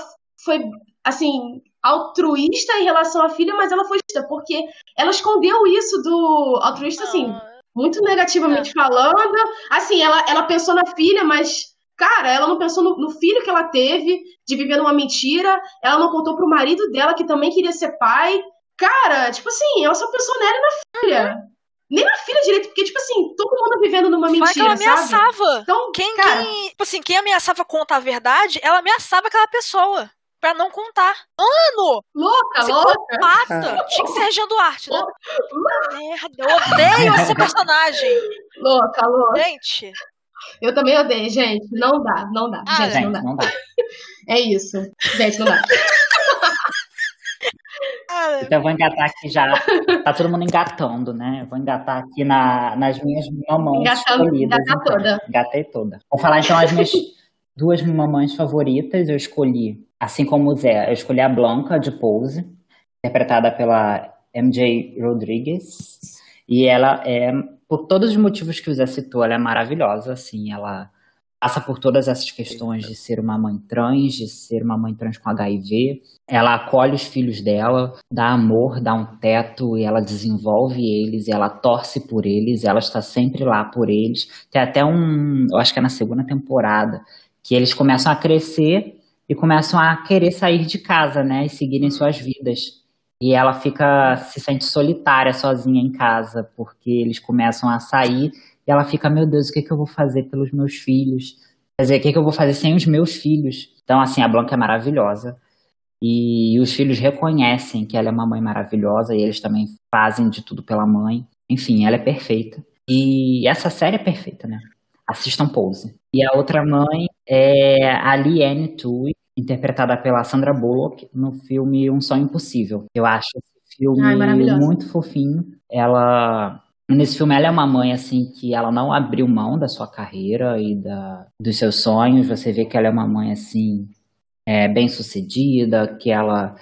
foi, assim, altruísta em relação à filha, mas ela foi justa, porque ela escondeu isso do altruísta, assim, muito negativamente falando. Assim, ela, ela pensou na filha, mas, cara, ela não pensou no, no filho que ela teve, de viver numa mentira. Ela não contou pro marido dela, que também queria ser pai. Cara, tipo assim, ela só pensou nela e na filha. Nem na filha direito, porque, tipo assim, todo mundo vivendo numa mentira, ela sabe? ameaçava. Então, Quem, cara, quem, tipo assim, quem ameaçava contar a verdade, ela ameaçava aquela pessoa. Pra não contar. Ano! louca, louca. Psicopata! Tinha que ser Regina Duarte, né? Merda, eu odeio essa personagem. Louca, louca. Gente, Eu também odeio, gente. Não dá, não dá. Ah, gente, não Gente, dá. não dá. É isso. Gente, não dá. cara, Então eu vou engatar aqui já. Tá todo mundo engatando, né? Eu vou engatar aqui na, nas minhas mamães Engatando- escolhidas. engatar então. toda. Engatei toda. Vou falar então as minhas duas mamães favoritas. Eu escolhi, assim como o Zé, eu escolhi a Blanca de Pose, interpretada pela MJ Rodrigues. E ela é, por todos os motivos que o Zé citou, ela é maravilhosa, assim, ela passa por todas essas questões de ser uma mãe trans, de ser uma mãe trans com HIV. Ela acolhe os filhos dela, dá amor, dá um teto e ela desenvolve eles, ela torce por eles, ela está sempre lá por eles. Tem até um, eu acho que é na segunda temporada, que eles começam a crescer e começam a querer sair de casa, né, e seguirem suas vidas. E ela fica se sente solitária sozinha em casa, porque eles começam a sair e ela fica, meu Deus, o que, que eu vou fazer pelos meus filhos? Quer dizer, o que, que eu vou fazer sem os meus filhos? Então, assim, a Blanca é maravilhosa. E os filhos reconhecem que ela é uma mãe maravilhosa e eles também fazem de tudo pela mãe. Enfim, ela é perfeita. E essa série é perfeita, né? Assistam Pose. E a outra mãe é a Liane Tui, interpretada pela Sandra Bullock no filme Um Sonho Impossível. Eu acho esse filme Ai, muito fofinho. Ela Nesse filme, ela é uma mãe, assim, que ela não abriu mão da sua carreira e da, dos seus sonhos. Você vê que ela é uma mãe, assim, é, bem sucedida, que ela,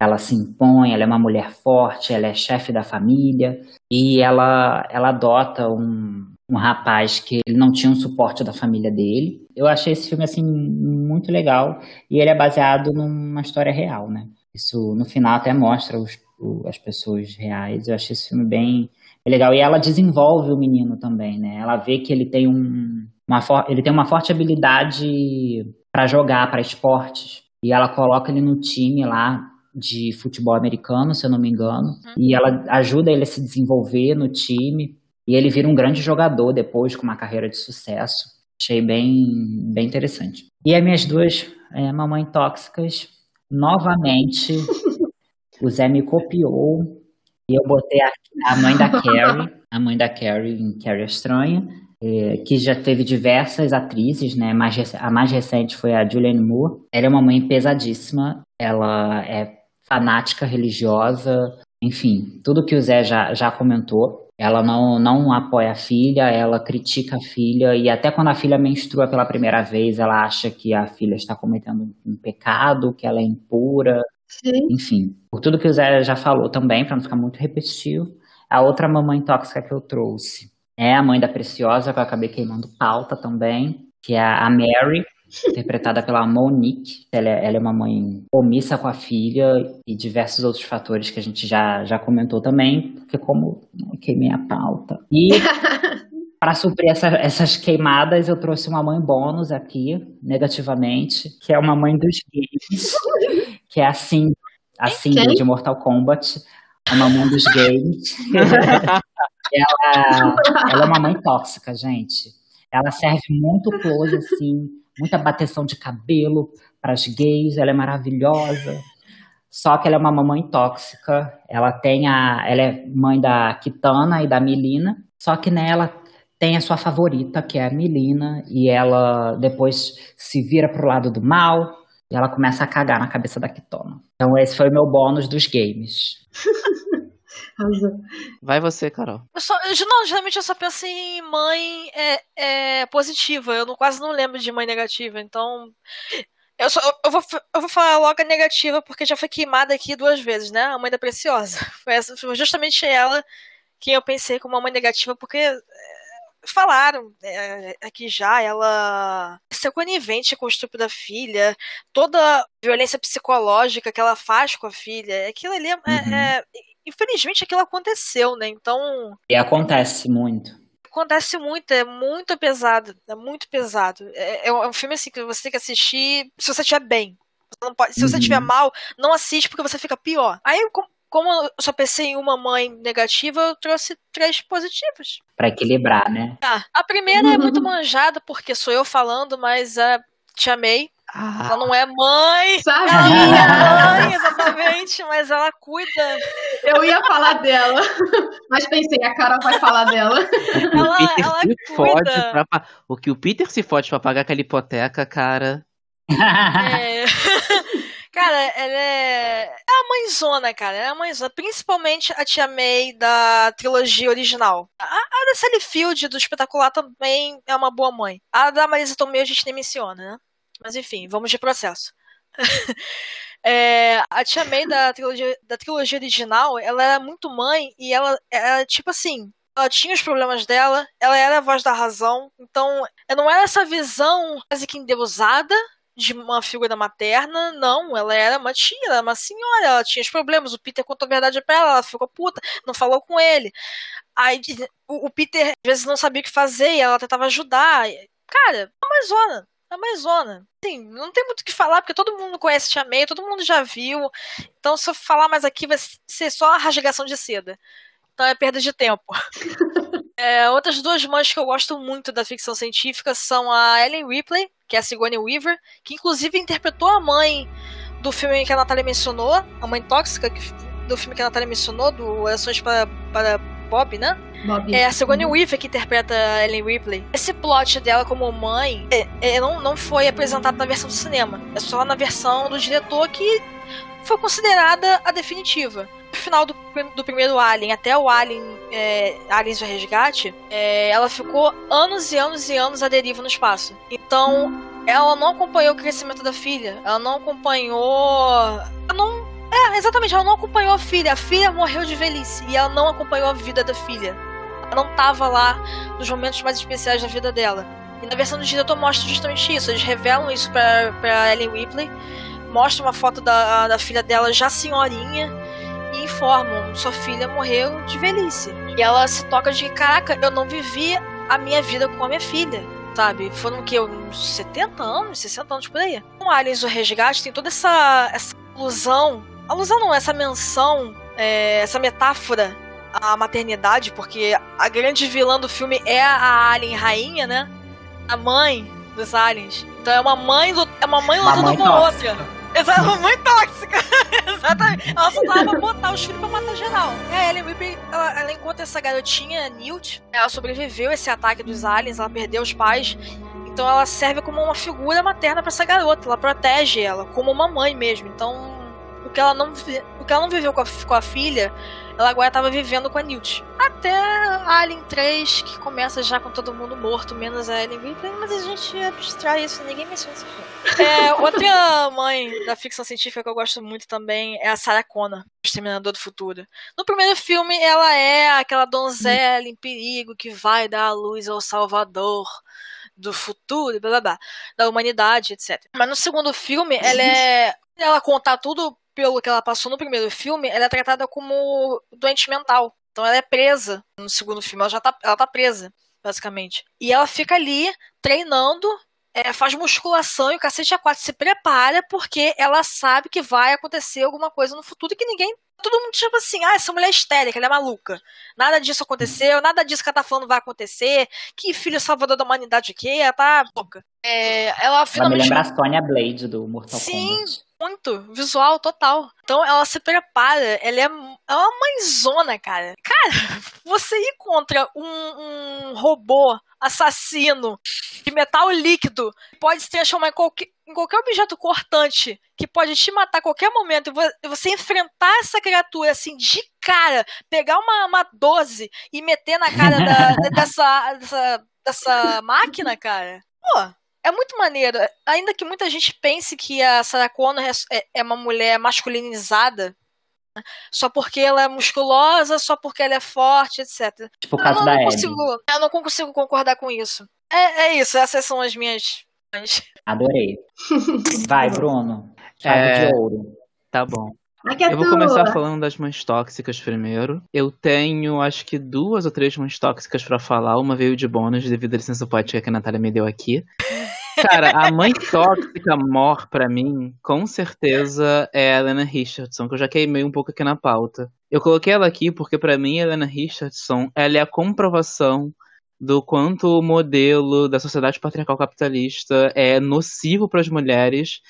ela se impõe, ela é uma mulher forte, ela é chefe da família e ela, ela adota um, um rapaz que ele não tinha um suporte da família dele. Eu achei esse filme, assim, muito legal e ele é baseado numa história real, né? Isso no final até mostra os, o, as pessoas reais. Eu achei esse filme bem, bem legal. E ela desenvolve o menino também, né? Ela vê que ele tem um, uma, ele tem uma forte habilidade para jogar, para esportes. E ela coloca ele no time lá de futebol americano, se eu não me engano. Uhum. E ela ajuda ele a se desenvolver no time. E ele vira um grande jogador depois, com uma carreira de sucesso. Achei bem, bem interessante. E as minhas duas é, mamães tóxicas, novamente, o Zé me copiou. E eu botei a, a mãe da Carrie, a mãe da Carrie em Carrie Estranha é, que já teve diversas atrizes, né? Mais, a mais recente foi a Julianne Moore. Ela é uma mãe pesadíssima, ela é fanática religiosa, enfim, tudo que o Zé já, já comentou. Ela não, não apoia a filha, ela critica a filha, e até quando a filha menstrua pela primeira vez, ela acha que a filha está cometendo um pecado, que ela é impura. Sim. Enfim, por tudo que o Zé já falou também, para não ficar muito repetitivo. A outra mamãe tóxica que eu trouxe é a mãe da Preciosa, que eu acabei queimando pauta também, que é a Mary, interpretada pela Monique. Ela é, ela é, uma mãe omissa com a filha e diversos outros fatores que a gente já, já comentou também, porque como né, queimei a pauta. E para suprir essa, essas queimadas, eu trouxe uma mãe bônus aqui, negativamente, que é uma mãe dos games, que é assim, assim de Mortal Kombat, uma mãe dos games. Ela, ela é uma mãe tóxica, gente. Ela serve muito close, assim, muita bateção de cabelo para as gays. Ela é maravilhosa. Só que ela é uma mamãe tóxica. Ela tem a, ela é mãe da Kitana e da Melina. Só que nela tem a sua favorita, que é a Melina, e ela depois se vira pro lado do mal e ela começa a cagar na cabeça da Kitana. Então esse foi o meu bônus dos games. Vai você, Carol. Eu só, eu, não, geralmente eu só penso em mãe é, é, positiva. Eu não, quase não lembro de mãe negativa. Então. Eu, só, eu, vou, eu vou falar logo a negativa, porque já foi queimada aqui duas vezes, né? A mãe da Preciosa. Foi, essa, foi justamente ela que eu pensei como uma mãe negativa, porque falaram é, aqui já, ela ser conivente com o estupro da filha, toda a violência psicológica que ela faz com a filha, aquilo ali é, uhum. é, infelizmente aquilo aconteceu, né? Então. E acontece muito. Acontece muito, é muito pesado. É muito pesado. É, é um é filme assim que você tem que assistir se você estiver bem. Pode, se você estiver uhum. mal, não assiste porque você fica pior. Aí, como eu só pensei em uma mãe negativa, eu trouxe três positivas. Para equilibrar, né? Tá. A primeira uhum. é muito manjada, porque sou eu falando, mas a Te Amei ah. Ela não é mãe. Sabia! Ela não é mãe, exatamente, mas ela cuida. Eu ia falar dela, mas pensei, a cara vai falar dela. Ela, ela cuida. Pra, o que o Peter se fode pra pagar aquela hipoteca, cara. É. Cara, ela é... é a mãezona, cara. É a mãezona. Principalmente a Tia May da trilogia original. A, a da Sally Field, do Espetacular, também é uma boa mãe. A da Marisa Tomei a gente nem menciona, né? Mas enfim, vamos de processo. é, a Tia May da trilogia, da trilogia original, ela era muito mãe e ela era tipo assim. Ela tinha os problemas dela, ela era a voz da razão, então não era essa visão quase que endeusada de uma figura materna, não, ela era uma tia, ela era uma senhora, ela tinha os problemas, o Peter contou a verdade pra ela, ela ficou puta, não falou com ele. Aí o, o Peter às vezes não sabia o que fazer e ela tentava ajudar. Cara, é uma zona a Amazona. Sim, não tem muito o que falar, porque todo mundo conhece Tia May, todo mundo já viu. Então, se eu falar mais aqui, vai ser só a rasgação de seda. Então é perda de tempo. é, outras duas mães que eu gosto muito da ficção científica são a Ellen Ripley, que é a Sigourney Weaver, que inclusive interpretou a mãe do filme que a Natália mencionou, a mãe tóxica do filme que a Natália mencionou, do Orações para, para Bob, né? Bob. É a Sigourney. Weaver que interpreta a Ellen Ripley. Esse plot dela como mãe é, é, não, não foi apresentado na versão do cinema. É só na versão do diretor que foi considerada a definitiva. Final do, do primeiro Alien até o Alien é, Aliens o Resgate, é, ela ficou anos e anos e anos à deriva no espaço. Então, ela não acompanhou o crescimento da filha. Ela não acompanhou. Ela não é, exatamente, ela não acompanhou a filha. A filha morreu de velhice e ela não acompanhou a vida da filha. Ela não tava lá nos momentos mais especiais da vida dela. E na versão do diretor mostra justamente isso. Eles revelam isso pra, pra Ellen Ripley. mostra uma foto da, da filha dela já senhorinha e informam: sua filha morreu de velhice. E ela se toca de: caraca, eu não vivi a minha vida com a minha filha. Sabe? Foram o quê? Uns 70 anos, 60 anos por aí. Com Aliens o Resgate tem toda essa, essa alusão. Alusão não, essa menção, é, essa metáfora à maternidade, porque a grande vilã do filme é a Alien Rainha, né? A mãe dos aliens. Então é uma mãe, é uma mãe lutando com outra. Exato, mãe tóxica. Exatamente. Ela só tava botar os filhos pra matar geral. E a Ellen Ripley, ela, ela encontra essa garotinha, Newt. Ela sobreviveu a esse ataque dos aliens, ela perdeu os pais. Então ela serve como uma figura materna pra essa garota. Ela protege ela, como uma mãe mesmo. Então, o que ela não, o que ela não viveu com a, com a filha, ela agora tava vivendo com a Newt. Até Alien 3, que começa já com todo mundo morto, menos a Ellen Ripley, mas a gente abstrai isso, ninguém menciona esse filme. É, outra mãe da ficção científica que eu gosto muito também é a Sarah Connor, Exterminador do Futuro. No primeiro filme, ela é aquela donzela em perigo que vai dar a luz ao Salvador do futuro, blá blá blá, da humanidade, etc. Mas no segundo filme, ela é. Ela contar tudo pelo que ela passou no primeiro filme, ela é tratada como doente mental. Então ela é presa no segundo filme, ela já tá, ela tá presa, basicamente. E ela fica ali treinando, é, faz musculação e o cacete a quatro se prepara porque ela sabe que vai acontecer alguma coisa no futuro que ninguém. Todo mundo tipo assim, ah, essa mulher é histérica, ela é maluca. Nada disso aconteceu, nada disso que ela tá falando vai acontecer. Que filho salvador da humanidade o quê? Ela tá louca. É, ela Ela me finalmente. lembra a Sonya Blade do Mortal Sim, Kombat. Muito. Visual total. Então ela se prepara. Ela é, é uma mãezona, cara. Cara, você ir contra um, um robô assassino de metal líquido pode se transformar em qualquer, em qualquer objeto cortante que pode te matar a qualquer momento e e você enfrentar essa criatura assim de cara, pegar uma, uma 12 e meter na cara da- dessa, dessa, dessa máquina, cara. Pô, é muito maneiro. Ainda que muita gente pense que a Sarah Connor é, é- é uma mulher masculinizada, né, só porque ela é musculosa, só porque ela é forte, etc. Tipo o Eu caso não, da não consigo, eu não consigo concordar com isso. É, é isso, essas são as minhas. Adorei. Vai, Bruno. Chave É, de ouro. Tá bom. Ai, que é Eu vou tua. começar falando das mães tóxicas primeiro. Eu tenho, acho que duas ou três mães tóxicas pra falar. Uma veio de bônus devido à licença poética que a Natália me deu aqui. Cara, a mãe tóxica mor pra mim, com certeza, é a Helena Richardson, que eu já queimei um pouco aqui na pauta. Eu coloquei ela aqui porque pra mim a Helena Richardson, ela é a comprovação do quanto o modelo da sociedade patriarcal capitalista é nocivo para as mulheres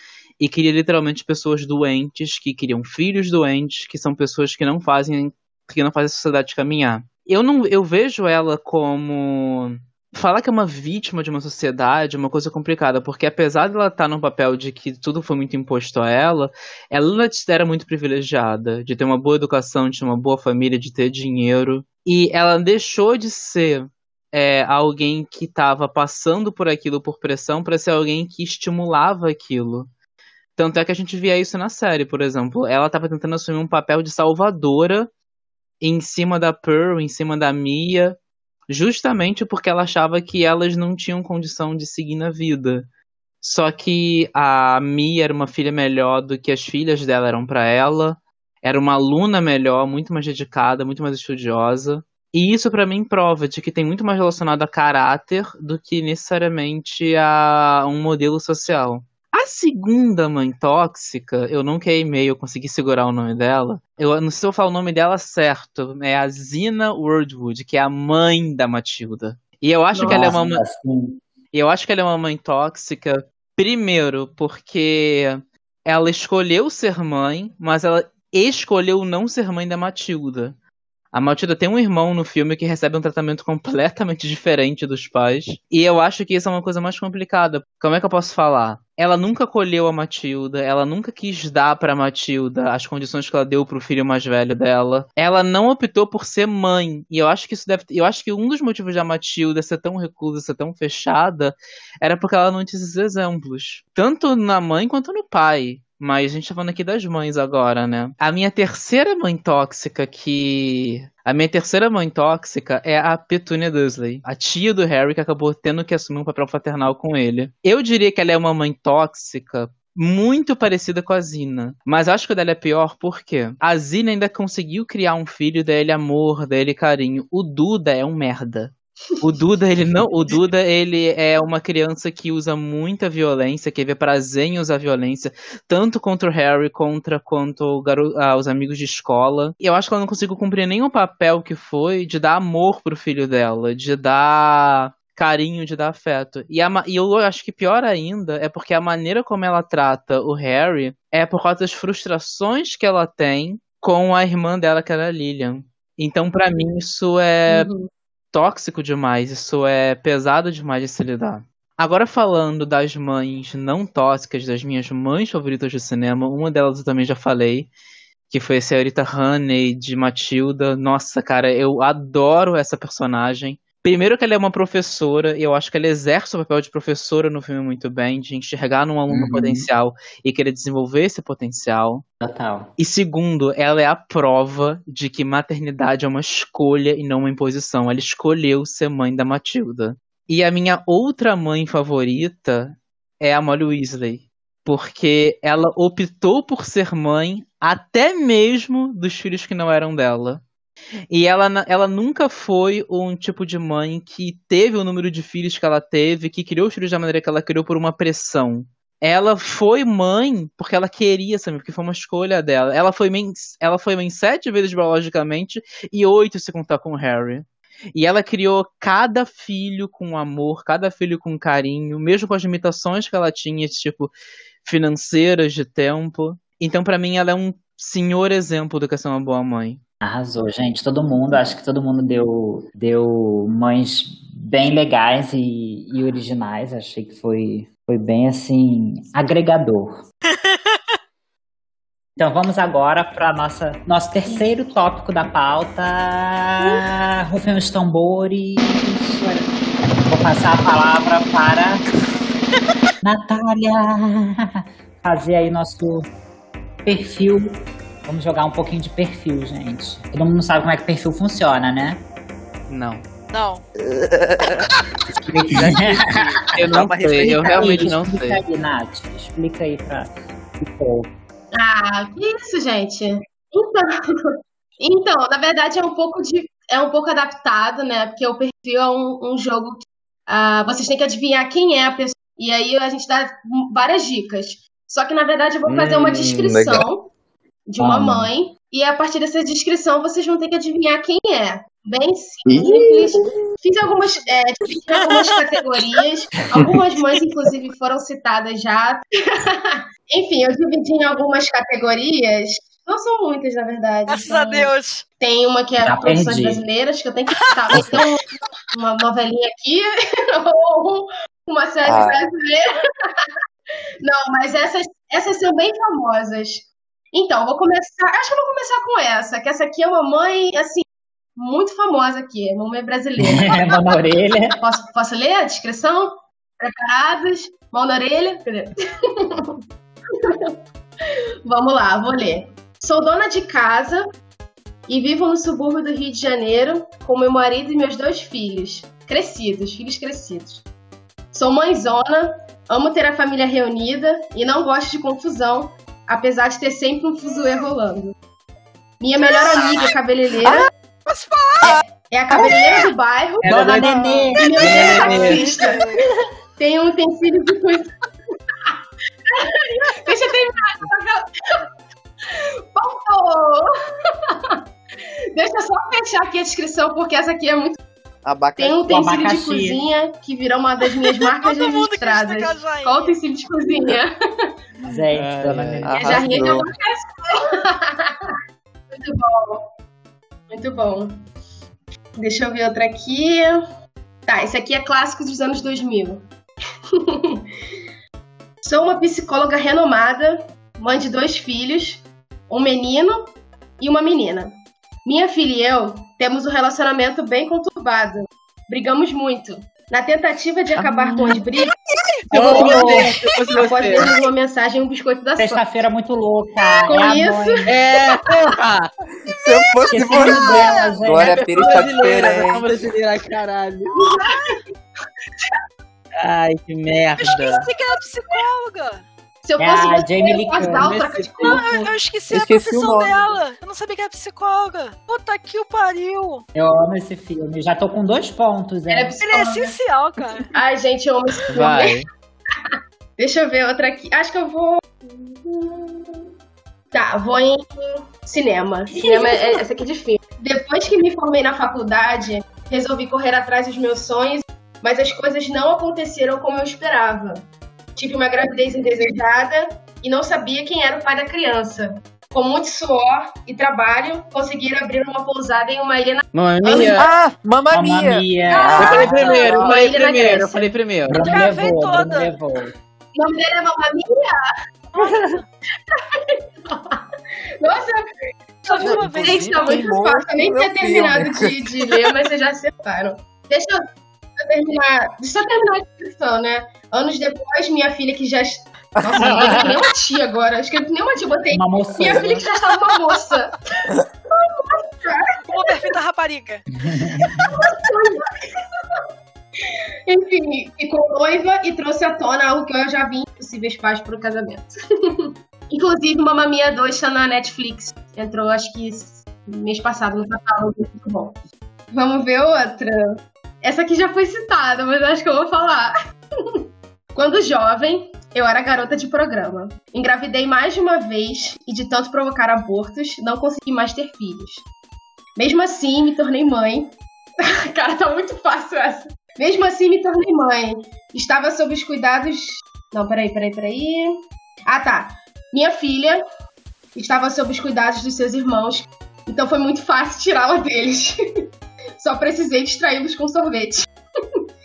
e cria literalmente pessoas doentes que criam filhos doentes, que são pessoas que não fazem que não fazem a sociedade caminhar. Eu não eu vejo ela como falar que é uma vítima de uma sociedade é uma coisa complicada, porque apesar dela estar no papel de que tudo foi muito imposto a ela, ela era muito privilegiada, de ter uma boa educação, de ter uma boa família, de ter dinheiro, e ela deixou de ser é, alguém que estava passando por aquilo por pressão para ser alguém que estimulava aquilo. Tanto é que a gente via isso na série, por exemplo. Ela estava tentando assumir um papel de salvadora em cima da Pearl, em cima da Mia, justamente porque ela achava que elas não tinham condição de seguir na vida. Só que a Mia era uma filha melhor do que as filhas dela eram para ela. Era uma aluna melhor, muito mais dedicada, muito mais estudiosa. E isso para mim prova de que tem muito mais relacionado a caráter do que necessariamente a um modelo social. A segunda mãe tóxica, eu não queimei, eu consegui segurar o nome dela. Eu não sei se eu falo o nome dela certo. É a Zina Wordwood, que é a mãe da Matilda. E eu acho que ela é uma Nossa, mãe. sim. Eu acho que ela é uma mãe tóxica, primeiro, porque ela escolheu ser mãe, mas ela escolheu não ser mãe da Matilda. A Matilda tem um irmão no filme que recebe um tratamento completamente diferente dos pais. E eu acho que isso é uma coisa mais complicada. Como é que eu posso falar? Ela nunca colheu a Matilda, ela nunca quis dar pra Matilda as condições que ela deu pro filho mais velho dela. Ela não optou por ser mãe. E eu acho que isso deve, eu acho que um dos motivos da Matilda ser tão reclusa, ser tão fechada, era porque ela não tinha esses exemplos, tanto na mãe quanto no pai. Mas a gente tá falando aqui das mães agora, né? A minha terceira mãe tóxica que. A minha terceira mãe tóxica é a Petunia Dursley, a tia do Harry que acabou tendo que assumir um papel paternal com ele. Eu diria que ela é uma mãe tóxica muito parecida com a Zina. Mas acho que o dela é pior porque a Zina ainda conseguiu criar um filho dele amor, dele carinho. O Duda é um merda. O Duda, ele não. O Duda, ele é uma criança que usa muita violência, que vê prazer em usar violência, tanto contra o Harry contra quanto ah, os amigos de escola. E eu acho que ela não conseguiu cumprir nenhum papel que foi de dar amor pro filho dela, de dar carinho, de dar afeto. E, a, e eu acho que pior ainda é porque a maneira como ela trata o Harry é por causa das frustrações que ela tem com a irmã dela, que era a Lilian. Então, para mim, isso é Uhum. Tóxico demais, isso é pesado demais de se lidar. Agora falando das mães não tóxicas, das minhas mães favoritas de cinema, uma delas eu também já falei, que foi a senhorita Honey de Matilda. Nossa, cara, eu adoro essa personagem. Primeiro que ela é uma professora, e eu acho que ela exerce o papel de professora no filme muito bem, de enxergar num aluno Uhum. potencial e querer desenvolver esse potencial. Total. E segundo, ela é a prova de que maternidade é uma escolha e não uma imposição. Ela escolheu ser mãe da Matilda. E a minha outra mãe favorita é a Molly Weasley. Porque ela optou por ser mãe até mesmo dos filhos que não eram dela. E ela, ela nunca foi um tipo de mãe que teve o número de filhos que ela teve, que criou os filhos da maneira que ela criou por uma pressão. Ela foi mãe porque ela queria, sabe? Porque foi uma escolha dela. Ela foi mãe, ela foi mãe sete vezes biologicamente e oito se contar com o Harry. E ela criou cada filho com amor, cada filho com carinho, mesmo com as limitações que ela tinha, tipo, financeiras de tempo. Então, pra mim, ela é um senhor exemplo do que é ser uma boa mãe. Arrasou, gente. Todo mundo, acho que todo mundo deu, deu mães bem legais e, e originais. Achei que foi, foi bem assim, agregador. Então vamos agora para nossa nosso terceiro tópico da pauta. Rufem os tambores. Vou passar a palavra para Natália. Fazer aí nosso perfil. Vamos jogar um pouquinho de perfil, gente. Todo mundo sabe como é que perfil funciona, né? Não. Não. Eu não sei, eu realmente não explica sei. aí, Nath. Explica aí pra. Ah, que isso, gente? Então, então, na verdade é um pouco de é um pouco adaptado, né? Porque o perfil é um, um jogo que ah, vocês têm que adivinhar quem é a pessoa. E aí a gente dá várias dicas. Só que na verdade eu vou fazer uma Hum, descrição legal. De uma Ah. mãe e a partir dessa descrição vocês vão ter que adivinhar quem é. Bem simples. Fiz algumas, é, fiz algumas categorias. Algumas mães, inclusive, foram citadas já. Enfim, eu dividi em algumas categorias. Não são muitas, na verdade. Graças São- a Deus. Tem uma que é Já Produções perdi. Brasileiras, que eu tenho que citar. Um- uma novelinha aqui, ou uma série Ah. brasileira. Não, mas essas, essas são bem famosas. Então, vou começar. Acho que eu vou começar com essa, que essa aqui é uma mãe, assim, muito famosa aqui, não é brasileira. Mão na orelha. Posso, posso ler a descrição? Preparados? Mão na orelha? Vamos lá, vou ler. Sou dona de casa e vivo no subúrbio do Rio de Janeiro com meu marido e meus dois filhos. Crescidos, filhos crescidos. Sou mãezona, amo ter a família reunida e não gosto de confusão, apesar de ter sempre um fuzuê rolando. Minha melhor amiga cabeleireira Posso falar? é, é a cabeleireira do bairro. Ela Dona é Nenê. E meu Nenê. taxista. Tem um utensílio de coisa. Deixa eu terminar. Faltou! Deixa eu só fechar aqui a descrição, porque essa aqui é muito. Abacaxi. Tem um utensílio de cozinha que virou uma das minhas marcas registradas. Qual utensílio de cozinha? Gente, Ai, dona ai. Nenê. É jarrinha de abacaxi. Muito bom. Muito bom. Deixa eu ver outra aqui. Tá, esse aqui é clássico dos anos 2000. Sou uma psicóloga renomada, mãe de dois filhos, um menino e uma menina. Minha filha e eu temos um relacionamento bem conturbado. Brigamos muito. Na tentativa de acabar com as brigas, Eu vou você, eu após ver uma mensagem e um biscoito da sorte. Sexta-feira muito louca. Com é a isso- mãe. É, porra! Se eu fosse você. Glória Pires tá diferente. brasileira, caralho. Ai, que merda. Esqueci que era psicóloga. Se eu É fosse a você, Jamie eu Lee Curtis. troca de Não, eu, eu esqueci, Esqueci a profissão dela. Eu não sabia que era psicóloga. Puta que o pariu. Eu amo esse filme. Já tô com dois pontos, é hein? Ele é essencial, cara. Ai, gente, eu amo esse filme. Vai. Deixa eu ver outra aqui. Acho que eu vou. Tá, vou em cinema. Cinema é essa aqui é difícil. Depois que me formei na faculdade, resolvi correr atrás dos meus sonhos, mas as coisas não aconteceram como eu esperava. Tive uma gravidez indesejada e não sabia quem era o pai da criança. Com muito suor e trabalho, conseguiram abrir uma pousada em uma ilha na Mamma mia. Ah, Mamma Mamma Mia. Mia. Eu falei Ah, primeiro, eu falei primeiro, eu falei primeiro. Bruno Gravei toda. levou. O nome dele é. Nossa, Só vi uma vez. Gente, tá muito fácil. Eu nem tinha terminado de, de ler, mas vocês já acertaram. Deixa eu, deixa eu terminar. Deixa eu terminar a descrição, né? Anos depois, minha filha que já. Nossa, não nem uma tia agora. Acho que nem uma tia, botei. Uma moça. Minha filha que já estava uma moça. Uma perfeita rapariga. Enfim, ficou noiva e trouxe à tona algo que eu já vi em possíveis pais para o casamento. Inclusive, Mamma Mia 2 está na Netflix. Entrou, acho que mês passado no catálogo. Muito bom. Vamos ver outra. Essa aqui já foi citada, mas acho que eu vou falar. Quando jovem, eu era garota de programa. Engravidei mais de uma vez e, de tanto provocar abortos, não consegui mais ter filhos. Mesmo assim, me tornei mãe. Cara, tá muito fácil essa. Mesmo assim, me tornei mãe. Estava sob os cuidados. Não, peraí, peraí, peraí. Ah, tá. Minha filha estava sob os cuidados dos seus irmãos, então foi muito fácil tirá-la deles. Só precisei distraí-los com sorvete.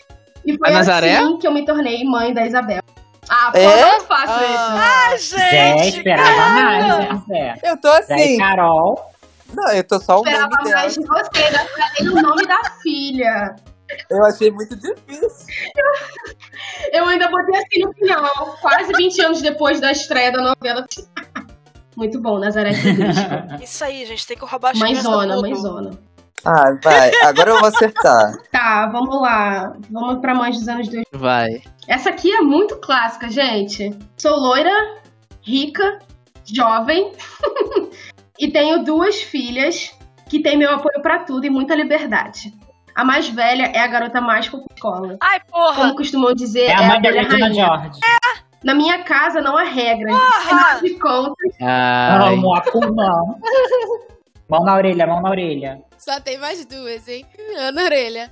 E foi A Nazaré? assim que eu me tornei mãe da Isabel. Ah, pô, É? fácil Ah. isso. Ah, gente. esperava cara. mais, Zé? Eu tô assim. Carol. Não, eu tô só o Esperava nome dela. mais de você, ainda falei o nome da filha. Eu achei muito difícil. Eu ainda botei assim no final, quase 20 anos depois da estreia da novela. Muito bom, Nazaré. Isso aí, gente. Tem que roubar as crianças Mãezona, mãezona. Ah, vai. Agora eu vou acertar. Tá, vamos lá. Vamos pra mães dos anos 2000. Vai. Essa aqui é muito clássica, gente. Sou loira, rica, jovem e tenho duas filhas que têm meu apoio pra tudo e muita liberdade. A mais velha é a garota da escola. Ai, porra. Como costumam dizer, É é a a mãe da velha Regina rainha. George. Na minha casa não há regras. Porra! Afinal de contas, Ai. Amo a. Mão na orelha, mão na orelha. Só tem mais duas, hein? Ana orelha.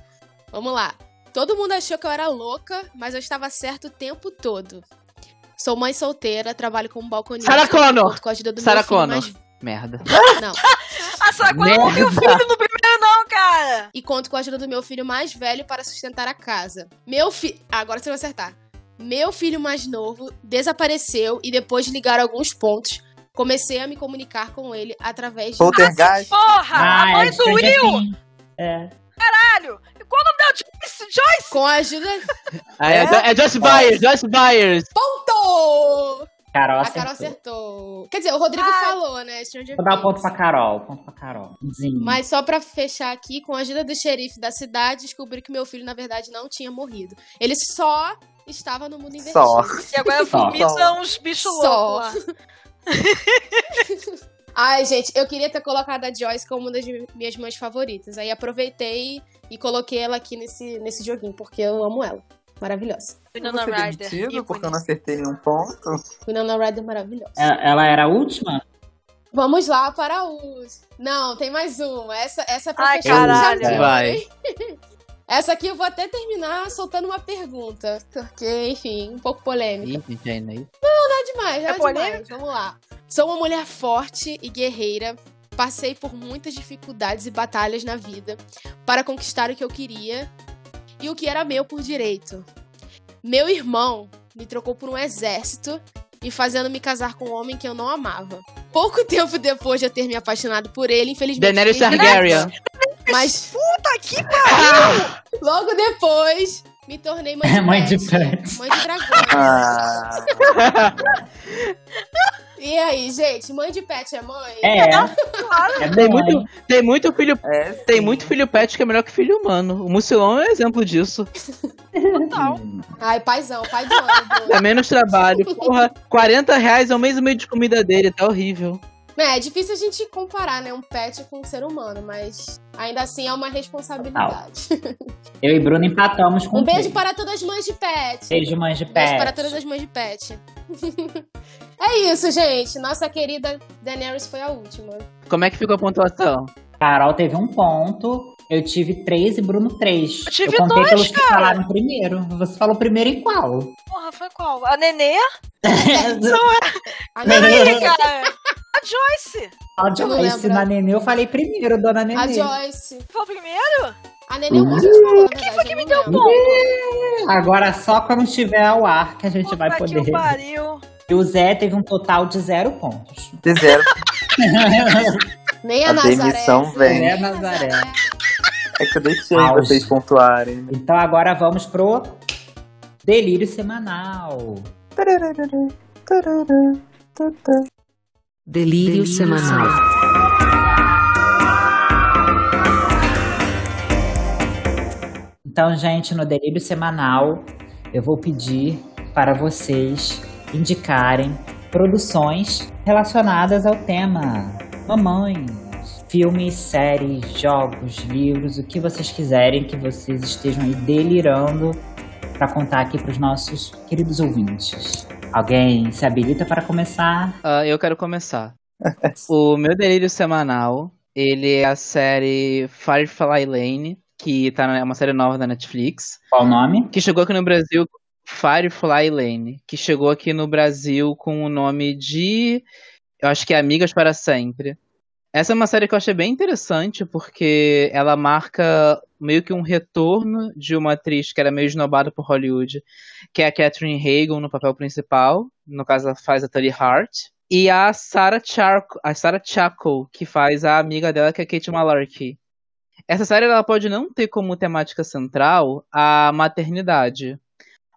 Vamos lá. Todo mundo achou que eu era louca, mas eu estava certo o tempo todo. Sou mãe solteira, trabalho como balconista. Sarah Connor. conto Com a ajuda do Sarah meu filho Connor. mais... Merda. Não. A Sakura não tem o filho no primeiro, não, cara. E conto com a ajuda do meu filho mais velho para sustentar a casa. Meu filho... Agora você vai acertar. Meu filho mais novo desapareceu e depois de ligar alguns pontos, comecei a me comunicar com ele através de... Poltergeist. Porra! Ah, a mãe é do Stranger Will! É. Caralho! E qual o nome dela? Joyce? Joyce? Com a ajuda... Ah, é, é Joyce Byers, Joyce Byers. Ponto! Carol A acertou. Carol acertou. Quer dizer, o Rodrigo Ai. falou, né? Stranger Vou dar um ponto pra Carol. Ponto pra Carol. Zinho. Mas só pra fechar aqui, com a ajuda do xerife da cidade, descobri que meu filho, na verdade, não tinha morrido. Ele só estava no mundo invertido. Só. E agora vomita uns bichos Só. loucos lá. Ai, gente, eu queria ter colocado a Joyce como uma das minhas mães favoritas. Aí aproveitei e coloquei ela aqui nesse, nesse joguinho, porque eu amo ela. Maravilhosa. Winona Ryder. porque eu não acertei nenhum ponto. Winona Ryder maravilhosa. É- Ela era a última? Vamos lá para os... Não, tem mais uma. Essa, essa é pra Ai, fechar caralho. Vai. Essa aqui eu vou até terminar soltando uma pergunta. Porque, enfim, um pouco polêmica. Ih, gente, aí. Nada demais, nada É polêmica? demais. Vamos lá. Sou uma mulher forte e guerreira. Passei por muitas dificuldades e batalhas na vida para conquistar o que eu queria e o que era meu por direito. Meu irmão me trocou por um exército e fazendo me casar com um homem que eu não amava. Pouco tempo depois de eu ter me apaixonado por ele, infelizmente. Daenerys Targaryen. Mas Puta que pariu! logo depois me tornei mãe de Mãe de pet. Mãe de dragão. Ah, E aí, gente, mãe de pet é mãe? É. Claro. É Tem muito, tem muito filho. É, Tem muito filho pet que é melhor que filho humano. O Mucilão é um exemplo disso. Total. Ai, paizão, pai do ano, Bruno. Dá menos trabalho. Porra, 40 reais é o mês e meio de comida dele, tá horrível. É, é difícil a gente comparar, né, um pet com um ser humano, mas ainda assim é uma responsabilidade. Eu e Bruno empatamos com Um beijo para todas as mães de pet. Beijo, mãe de Beijo pé. para todas as mães de pet. é isso, gente. Nossa querida Daenerys foi a última. Como é que ficou a pontuação? Carol teve um ponto, eu tive três e Bruno três. Eu tive contei dois, pelos que cara. falaram primeiro. Você falou primeiro em qual? Porra, foi qual? A Nenê? A Peraí, Nenê, cara. A Joyce. A Joyce, na Nenê, eu falei primeiro, dona Nenê. a Joyce. Foi o primeiro? A Nenê é um monte de falou, na verdade. foi que me não deu ponto? Agora só quando estiver ao ar que a gente vai Puta que poder. o pariu. E o Zé teve um total de zero pontos. De zero. Nem a, A Nazaré. demissão vem. Zé Nazaré. É que eu deixei Auge. vocês pontuarem. Então agora vamos pro Delírio Semanal. Delírio semanal. Então, gente, no Delírio Semanal, eu vou pedir para vocês indicarem produções relacionadas ao tema mamães. Filmes, séries, jogos, livros, o que vocês quiserem que vocês estejam aí delirando para contar aqui para os nossos queridos ouvintes. Alguém se habilita para começar? Ah, eu quero começar. o meu delírio semanal, ele é a série Firefly Lane, que tá na, é uma série nova da Netflix, Qual o nome? que chegou aqui no Brasil, Firefly Lane, que chegou aqui no Brasil com o nome de, eu acho que é Amigas para Sempre. Essa é uma série que eu achei bem interessante, porque ela marca meio que um retorno de uma atriz que era meio esnobada por Hollywood, que é a Catherine Hagen no papel principal, no caso ela faz a Tully Hart, e a Sarah, Charco, a Sarah Chaco, que faz a amiga dela, que é a Kate Malarkey. Essa série ela pode não ter como temática central a maternidade,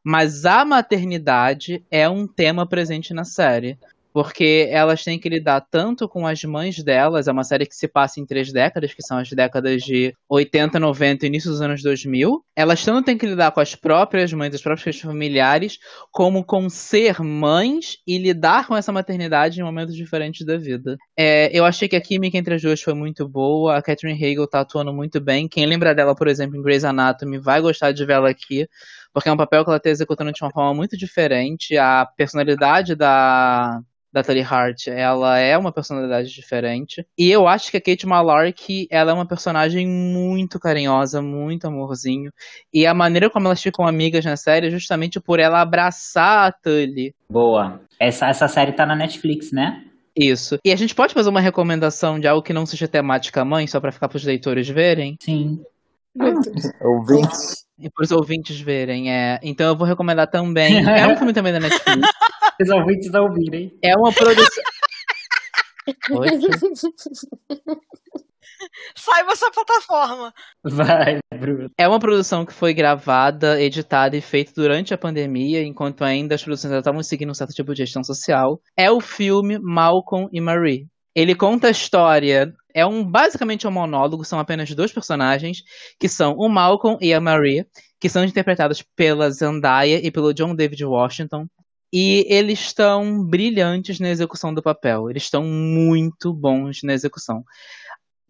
mas a maternidade é um tema presente na série. Porque elas têm que lidar tanto com as mães delas, é uma série que se passa em três décadas, que são as décadas de 80, 90 e início dos anos 2000. Elas tanto têm que lidar com as próprias mães, as próprias familiares, como com ser mães e lidar com essa maternidade em momentos diferentes da vida. É, eu achei que a química entre as duas foi muito boa, a Catherine Hagel tá atuando muito bem. Quem lembra dela, por exemplo, em Grey's Anatomy, vai gostar de vê-la aqui, porque é um papel que ela está executando de uma forma muito diferente. A personalidade da da Tully Hart, ela é uma personalidade diferente. E eu acho que a Kate Malarkey, ela é uma personagem muito carinhosa, muito amorzinho. E a maneira como elas ficam amigas na série é justamente por ela abraçar a Tully. Boa. Essa, essa série tá na Netflix, né? Isso. E a gente pode fazer uma recomendação de algo que não seja temática mãe, só pra ficar pros leitores verem? Sim. Ouvintes. E pros ouvintes verem, é. Então eu vou recomendar também. É um filme também da Netflix. Os ouvintes ouvirem. É uma produção. Oi? Saiba essa plataforma. Vai, Bruno. É uma produção que foi gravada, editada e feita durante a pandemia, enquanto ainda as produções ainda estavam seguindo um certo tipo de gestão social. É o filme Malcolm e Marie. Ele conta a história. É um basicamente um monólogo, são apenas dois personagens, que são o Malcolm e a Marie, que são interpretados pela Zendaya e pelo John David Washington. E eles estão brilhantes na execução do papel. Eles estão muito bons na execução.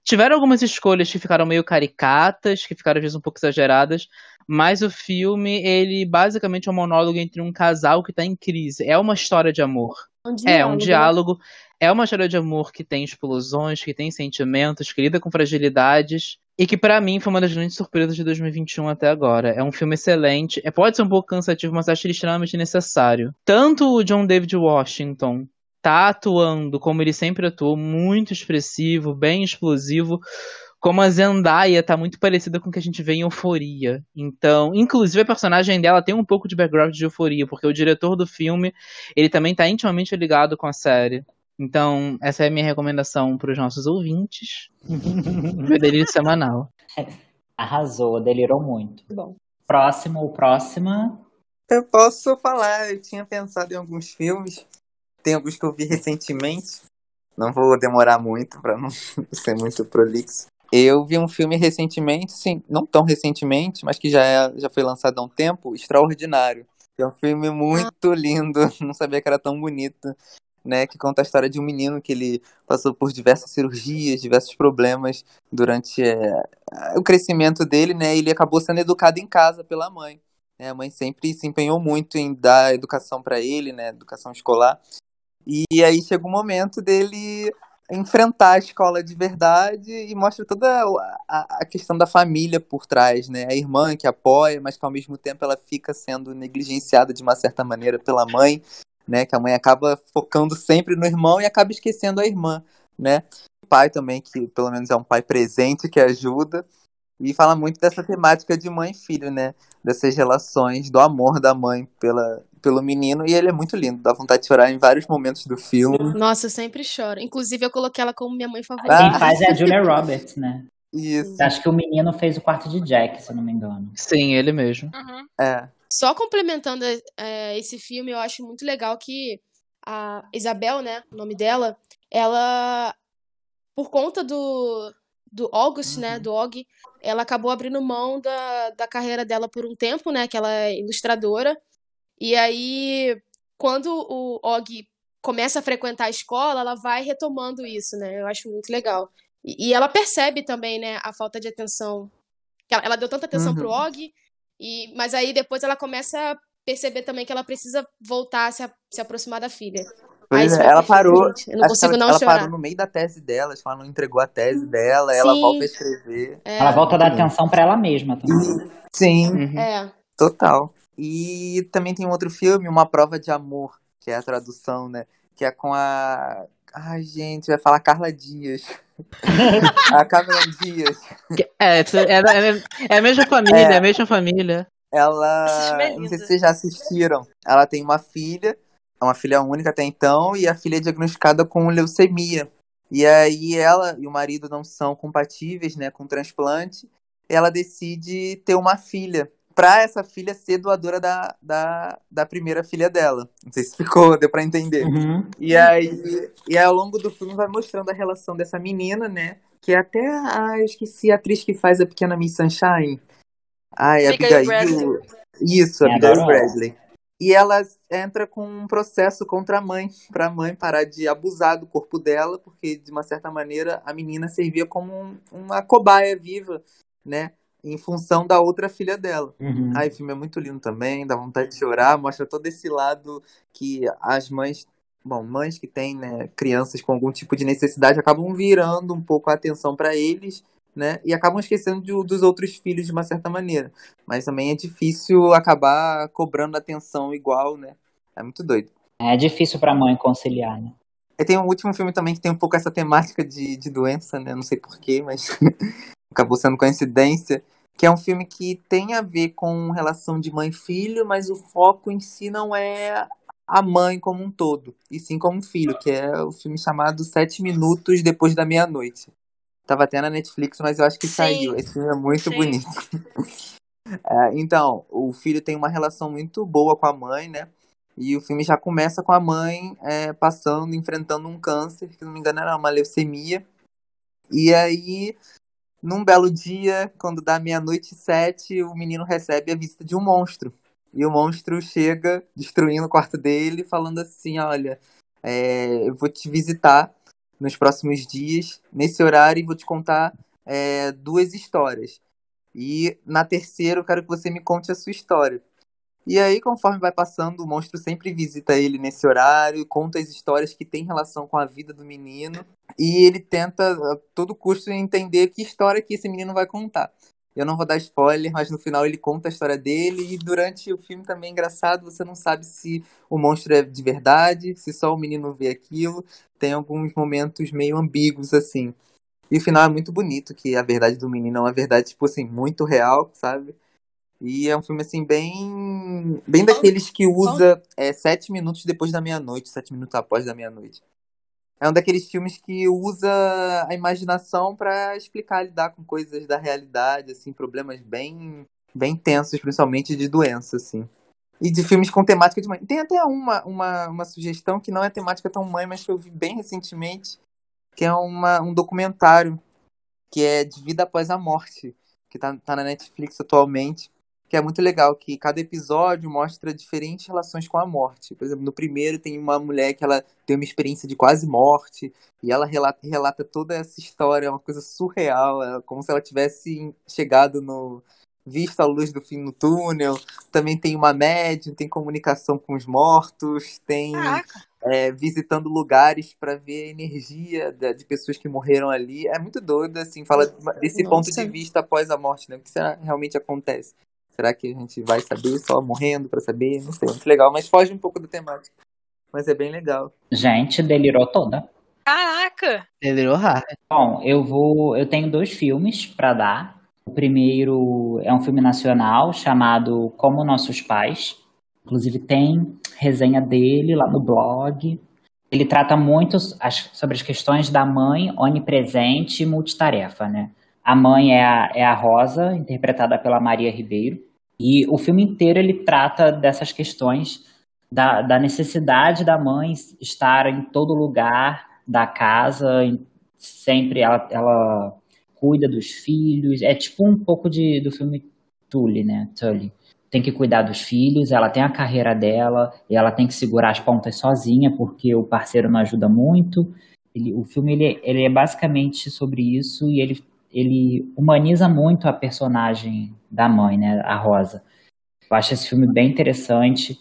Tiveram algumas escolhas que ficaram meio caricatas, que ficaram às vezes um pouco exageradas, mas o filme, ele basicamente é um monólogo entre um casal que está em crise. É uma história de amor. Um É, um diálogo. diálogo. É uma história de amor que tem explosões, que tem sentimentos, que lida com fragilidades. E que pra mim foi uma das grandes surpresas de 2021 até agora. É um filme excelente. É, pode ser um pouco cansativo, mas acho ele extremamente necessário. Tanto o John David Washington tá atuando como ele sempre atuou, muito expressivo, bem explosivo, como a Zendaya tá muito parecida com o que a gente vê em Euforia. Então, inclusive a personagem dela tem um pouco de background de Euforia, porque o diretor do filme, ele também tá intimamente ligado com a série. Então, essa é a minha recomendação para os nossos ouvintes. Meu delírio semanal. Arrasou, delirou muito. Bom. Próximo ou próxima? Eu posso falar, eu tinha pensado em alguns filmes, tem alguns que eu vi recentemente. Não vou demorar muito pra não ser muito prolixo. Eu vi um filme recentemente, sim, não tão recentemente, mas que já, é, já foi lançado há um tempo, Extraordinário. É um filme muito lindo, não sabia que era tão bonito, né? Que conta a história de um menino que ele passou por diversas cirurgias, diversos problemas durante é, o crescimento dele, né? Ele acabou sendo educado em casa pela mãe. Né? A mãe sempre se empenhou muito em dar educação para ele, né? Educação escolar. E aí chega um momento dele enfrentar a escola de verdade e mostra toda a, a, questão da família por trás, né? A irmã que apoia, mas que ao mesmo tempo ela fica sendo negligenciada de uma certa maneira pela mãe, né? Que a mãe acaba focando sempre no irmão e acaba esquecendo a irmã, né? O pai também, que pelo menos é um pai presente, que ajuda. E fala muito dessa temática de mãe e filho, né? Dessas relações, do amor da mãe pela, pelo menino. E ele é muito lindo, dá vontade de chorar em vários momentos do filme. Nossa, eu sempre choro. Inclusive, eu coloquei ela como minha mãe favorita. Quem faz é a Julia Roberts, né? Isso. Acho que o menino fez o quarto de Jack, se eu não me engano. Sim, ele mesmo. Uhum. É. Só complementando é, esse filme, eu acho muito legal que a Isabel, né, o nome dela, ela, por conta do, do August, né, do Og, ela acabou abrindo mão da, da carreira dela por um tempo, né, que ela é ilustradora. E aí, quando o Og começa a frequentar a escola, ela vai retomando isso, né, eu acho muito legal. E, e ela percebe também, né, a falta de atenção. Ela, ela deu tanta atenção Uhum. pro Og, e, mas aí depois ela começa a perceber também que ela precisa voltar a se, a- se aproximar da filha. Aí é, ela parou. Eu não consigo ela, não ela chorar. parou no meio da tese dela, acho que ela não entregou a tese dela, ela Sim. volta a escrever. É, Ela volta a dar atenção pra ela mesma também. Sim, Uhum. é. total. E também tem um outro filme, Uma Prova de Amor, que é a tradução, né? Que é com a. Ai, gente, vai falar Carla Dias. A Cameron Dias. É, é, é, é a mesma família, É. é a mesma família. Ela. Não sei se vocês já assistiram. Ela tem uma filha, é uma filha única até então, e a filha é diagnosticada com leucemia. E aí ela e o marido não são compatíveis, né, com o transplante. Ela decide ter uma filha. Pra essa filha ser doadora da, da, da primeira filha dela. Não sei se ficou, deu pra entender. Uhum. E aí, e aí, ao longo do filme, vai mostrando a relação dessa menina, né? Que é até. Ah, eu esqueci a atriz que faz a pequena Miss Sunshine. Ai, Abigail Abigail. Isso, Eu Abigail. Bradley. E ela entra com um processo contra a mãe, pra mãe parar de abusar do corpo dela, porque de uma certa maneira a menina servia como um- uma cobaia viva, né? Em função da outra filha dela. Uhum. Ai, o filme é muito lindo também, dá vontade de chorar, mostra todo esse lado que as mães, bom, mães que têm, né, crianças com algum tipo de necessidade acabam virando um pouco a atenção para eles, né, e acabam esquecendo de- dos outros filhos de uma certa maneira. Mas também é difícil acabar cobrando atenção igual, né? É muito doido. É difícil pra mãe conciliar, né? E tem um último filme também que tem um pouco essa temática de, de doença, né? Não sei porquê, mas acabou sendo coincidência. Que é um filme que tem a ver com relação de mãe e filho, mas o foco em si não é a mãe como um todo, e sim como um filho, que é o filme chamado Sete Minutos Depois da Meia-Noite. Tava até na Netflix, mas eu acho que Sim. saiu. Esse filme é muito Sim. bonito. É, então, o filho tem uma relação muito boa com a mãe, né? E o filme já começa com a mãe é, passando, enfrentando um câncer, que não me engano era uma leucemia. E aí, num belo dia, quando dá meia-noite e sete, o menino recebe a visita de um monstro. E o monstro chega destruindo o quarto dele, falando assim: Olha, é, eu vou te visitar nos próximos dias, nesse horário, e vou te contar é, duas histórias. E na terceira eu quero que você me conte a sua história. E aí, conforme vai passando, o monstro sempre visita ele nesse horário, conta as histórias que têm relação com a vida do menino. E ele tenta, a todo custo, entender que história que esse menino vai contar. Eu não vou dar spoiler, mas no final ele conta a história dele. E durante o filme também é engraçado, você não sabe se o monstro é de verdade, se só o menino vê aquilo. Tem alguns momentos meio ambíguos, assim. E o final é muito bonito, que a verdade do menino é uma verdade, tipo assim, muito real, sabe? E é um filme, assim, bem. Bem daqueles que usa é, sete minutos depois da meia-noite, sete minutos após da meia-noite. É um daqueles filmes que usa a imaginação pra explicar, lidar com coisas da realidade, assim, problemas bem, bem tensos, principalmente de doença, assim. E de filmes com temática de mãe. Tem até uma, uma, uma sugestão que não é temática tão mãe, mas que eu vi bem recentemente, que é uma, um documentário que é de vida após a morte, que tá, tá na Netflix atualmente, que é muito legal, que cada episódio mostra diferentes relações com a morte. Por exemplo, no primeiro tem uma mulher que ela tem uma experiência de quase morte, e ela relata, relata toda essa história, é uma coisa surreal, é como se ela tivesse chegado no, visto a luz do fim no túnel, também tem uma médium, tem comunicação com os mortos, tem é, visitando lugares para ver a energia de, de, pessoas que morreram ali. É muito doido, assim, fala desse Nossa. ponto de vista após a morte, né? O que será, realmente acontece? Será que a gente vai saber só morrendo para saber? Não sei, muito legal, mas foge um pouco do temático. Mas é bem legal. Gente, delirou toda. Caraca! Delirou raro. Bom, eu vou. Eu tenho dois filmes para dar. O primeiro é um filme nacional chamado Como Nossos Pais. Inclusive tem resenha dele lá no blog. Ele trata muito sobre as questões da mãe onipresente e multitarefa, né? A mãe é a, é a Rosa, interpretada pela Maria Ribeiro. E o filme inteiro ele trata dessas questões da, da necessidade da mãe estar em todo lugar da casa, sempre ela, ela cuida dos filhos. É tipo um pouco de, do filme Tully, né? Tully. Tem que cuidar dos filhos, ela tem a carreira dela, e ela tem que segurar as pontas sozinha, porque o parceiro não ajuda muito. Ele, o filme ele, ele é basicamente sobre isso e ele, ele humaniza muito a personagem da mãe, né? A Rosa. Eu acho esse filme bem interessante.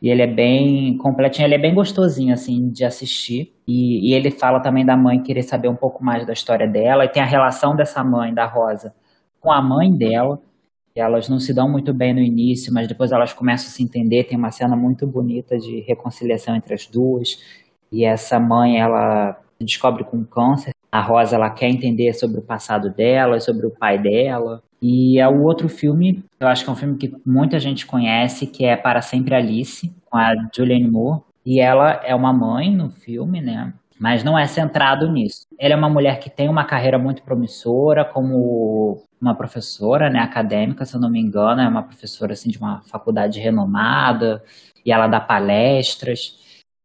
E ele é bem completinho, ele é bem gostosinho, assim, de assistir. E, e, ele fala também da mãe querer saber um pouco mais da história dela. E tem a relação dessa mãe, da Rosa, com a mãe dela. E elas não se dão muito bem no início, mas depois elas começam a se entender. Tem uma cena muito bonita de reconciliação entre as duas. E essa mãe, ela descobre com câncer. A Rosa, ela quer entender sobre o passado dela, sobre o pai dela. E é o outro filme, eu acho que é um filme que muita gente conhece, que é Para Sempre Alice, com a Julianne Moore. E ela é uma mãe no filme, né? Mas não é centrado nisso. Ela é uma mulher que tem uma carreira muito promissora, como uma professora, né, acadêmica, se eu não me engano, é uma professora assim de uma faculdade renomada, e ela dá palestras.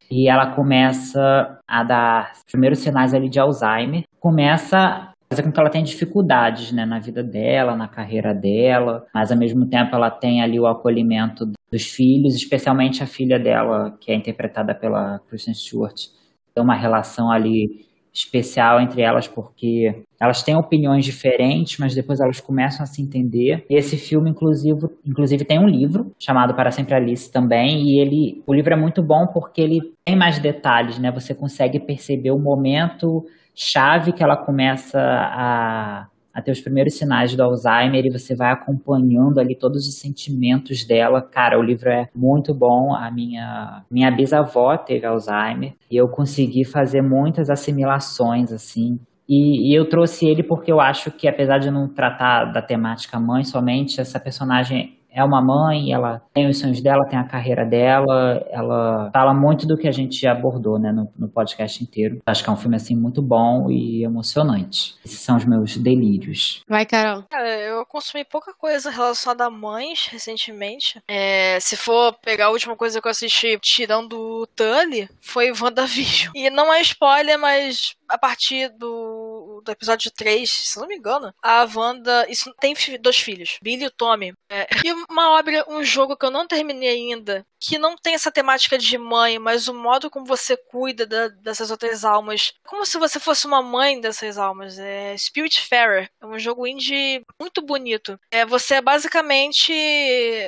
E ela começa a dar os primeiros sinais ali de Alzheimer. Começa fazer com que ela tenha dificuldades né, na vida dela, na carreira dela, mas ao mesmo tempo ela tem ali o acolhimento dos filhos, especialmente a filha dela, que é interpretada pela Kristen Stewart. Tem uma relação ali especial entre elas porque elas têm opiniões diferentes, mas depois elas começam a se entender. Esse filme, inclusive, inclusive tem um livro chamado Para Sempre Alice também, e ele, o livro é muito bom porque ele tem mais detalhes, né? Você consegue perceber o momento chave que ela começa a, a ter os primeiros sinais do Alzheimer e você vai acompanhando ali todos os sentimentos dela. Cara, o livro é muito bom. A minha, minha bisavó teve Alzheimer e eu consegui fazer muitas assimilações, assim. E, e, eu trouxe ele porque eu acho que, apesar de não tratar da temática mãe somente, essa personagem é uma mãe, ela tem os sonhos dela, tem a carreira dela, ela fala muito do que a gente abordou, né, no, no podcast inteiro. Acho que é um filme, assim, muito bom e emocionante. Esses são os meus delírios. Vai, Carol. Cara, eu consumi pouca coisa relacionada a mães recentemente. É, se for pegar a última coisa que eu assisti tirando o Tully, foi WandaVision. E não é spoiler, mas a partir do, do episódio 3, se não me engano, a Wanda. Isso tem dois filhos, Billy e Tommy. É, e uma obra, um jogo que eu não terminei ainda, que não tem essa temática de mãe, mas o modo como você cuida da, dessas outras almas, como se você fosse uma mãe dessas almas. É Spiritfarer. É um jogo indie muito bonito. É, você é basicamente.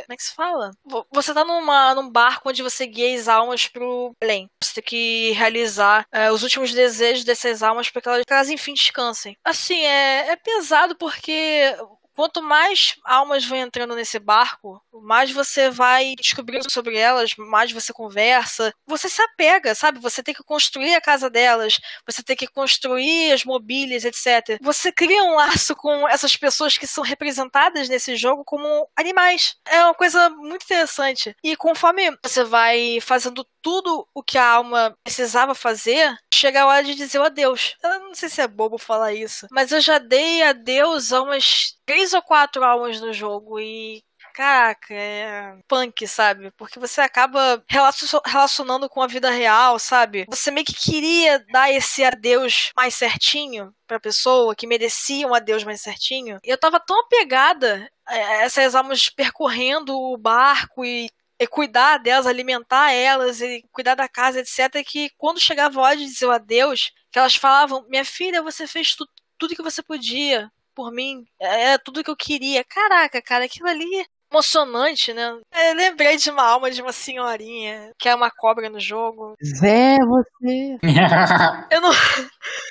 Como é que se fala? Você tá numa, num barco onde você guia as almas pro além. Você tem que realizar é, os últimos desejos dessas essas almas para que elas, elas enfim descansem. Assim, é, é pesado porque quanto mais almas vão entrando nesse barco, mais você vai descobrindo sobre elas, mais você conversa. Você se apega, sabe? Você tem que construir a casa delas, você tem que construir as mobílias, etc. Você cria um laço com essas pessoas que são representadas nesse jogo como animais. É uma coisa muito interessante. E conforme você vai fazendo tudo o que a alma precisava fazer, chega a hora de dizer o adeus. Eu não sei se é bobo falar isso, mas eu já dei adeus a umas três ou quatro almas no jogo e caraca, é punk, sabe? Porque você acaba relacion- relacionando com a vida real, sabe? Você meio que queria dar esse adeus mais certinho pra pessoa, que merecia um adeus mais certinho. E eu tava tão apegada a essas almas percorrendo o barco e e cuidar delas, alimentar elas e cuidar da casa, etc. Que quando chegava a hora de dizer o adeus, que elas falavam: Minha filha, você fez tu, tudo que você podia por mim, era tudo que eu queria. Caraca, cara, aquilo ali. Emocionante, né? Eu lembrei de uma alma de uma senhorinha que é uma cobra no jogo. Zé, você. Eu não,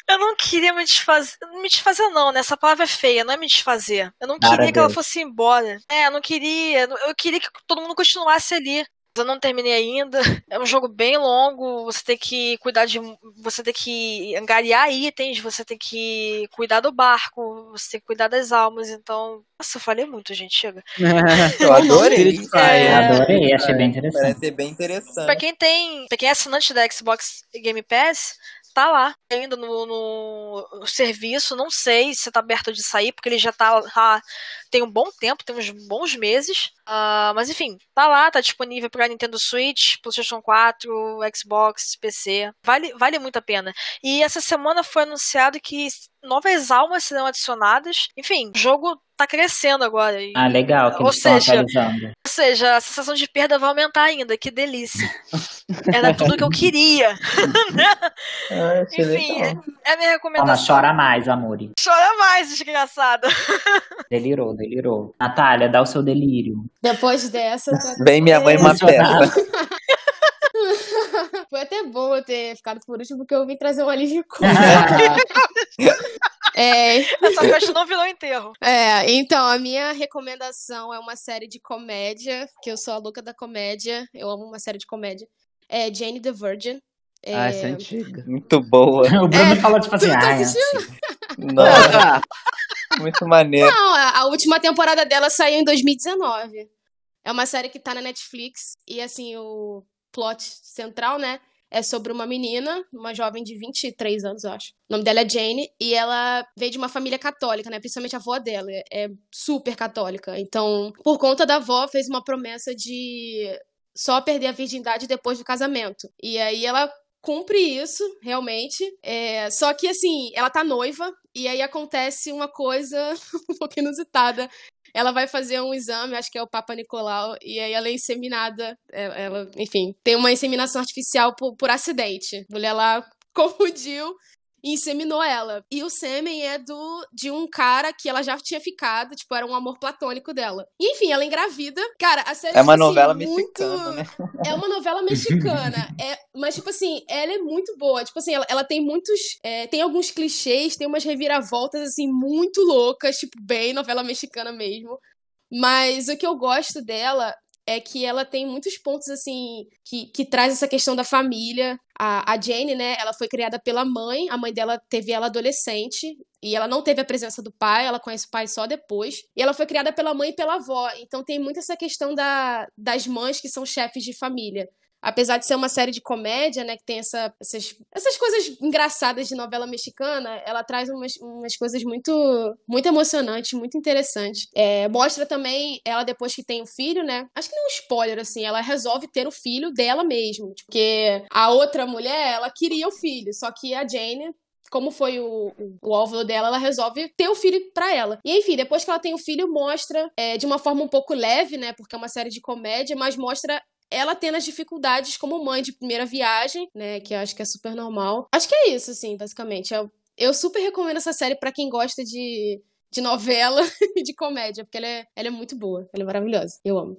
eu não queria me desfazer. Me desfazer, não, né? Essa palavra é feia, não é me desfazer. Eu não Cara queria que ela fosse embora. É, eu não queria. Eu queria que todo mundo continuasse ali. Eu não terminei ainda. É um jogo bem longo. Você tem que cuidar de. Você tem que angariar itens. Você tem que cuidar do barco. Você tem que cuidar das almas. Então. Nossa, eu falei muito, gente. Chega. Eu adorei. É. Adorei, achei bem interessante. Parece ser bem interessante. Pra quem tem. Pra quem é assinante da Xbox Game Pass, tá lá ainda no, no- serviço. Não sei se tá aberto de sair, porque ele já tá lá tem um bom tempo, tem uns bons meses. Ah, mas enfim, tá lá, tá disponível pra Nintendo Switch, PlayStation 4, Xbox, PC. Vale, vale muito a pena. E essa semana foi anunciado que novas almas serão adicionadas. Enfim, o jogo tá crescendo agora. E- Ah, legal, que Ou seja, ou seja, a sensação de perda vai aumentar ainda. Que delícia. Era tudo que eu queria. Ah, achei Enfim, legal. é a minha Ela recomendação. chora mais, Amori. Chora mais, desgraçada. Delirou, delirou. Natália, dá o seu delírio. Depois dessa, tá- Bem, minha mãe uma Emocionada. peça. foi até bom eu ter ficado por último, porque eu vim trazer um alívio cômico. É, Essa festa não virou enterro. É, então, a minha recomendação é uma série de comédia, que eu sou a louca da comédia, eu amo uma série de comédia. É Jane the Virgin. É... Ah, essa é antiga. Muito boa. O Bruno É, falou tipo assim, tá assistindo? Nossa, muito maneiro. Não, a, a última temporada dela saiu em 2019. É uma série que tá na Netflix e, assim, o plot central, né, é sobre uma menina, uma jovem de 23 anos, eu acho. O nome dela é Jane e ela veio de uma família católica, né, principalmente a avó dela é- super católica. Então, por conta da avó, fez uma promessa de só perder a virgindade depois do casamento. E aí ela cumpre isso, realmente. É, só que, assim, ela tá noiva e aí acontece uma coisa um pouco inusitada. Ela vai fazer um exame, acho que é o Papa Nicolau, e aí ela é inseminada. é- Ela, enfim, tem uma inseminação artificial por, por acidente. A mulher lá confundiu e inseminou ela. E o sêmen é do de um cara que ela já tinha ficado, tipo, era um amor platônico dela. E, enfim, ela engravida. Cara, a série É uma tipo assim, novela muito- mexicana, né? é uma novela mexicana. É, mas, tipo assim, ela é muito boa. Tipo assim, ela, ela tem muitos. é, tem alguns clichês, tem umas reviravoltas, assim, muito loucas, tipo, bem novela mexicana mesmo. Mas o que eu gosto dela é que ela tem muitos pontos, assim, que, que traz essa questão da família. A, a Jane, né, ela foi criada pela mãe, a mãe dela teve ela adolescente, e ela não teve a presença do pai, ela conhece o pai só depois. E ela foi criada pela mãe e pela avó. Então tem muito essa questão da, das mães que são chefes de família. Apesar de ser uma série de comédia, né, que tem essa, essas, essas coisas engraçadas de novela mexicana, ela traz umas, umas coisas muito, muito emocionantes, muito interessantes. É, mostra também ela depois que tem o filho, né? Acho que não é um spoiler, assim, ela resolve ter o filho dela mesmo. Porque a outra mulher, ela queria o filho, só que a Jane como foi o, o, óvulo dela, ela resolve ter o filho pra ela. E enfim, depois que ela tem o filho, mostra é, de uma forma um pouco leve, né? Porque é uma série de comédia, mas mostra ela tendo as dificuldades como mãe de primeira viagem, né? Que eu acho que é super normal. Acho que é isso, assim, basicamente. Eu, eu super recomendo essa série pra quem gosta de, de novela e de comédia, porque ela é, ela é muito boa, ela é maravilhosa. Eu amo.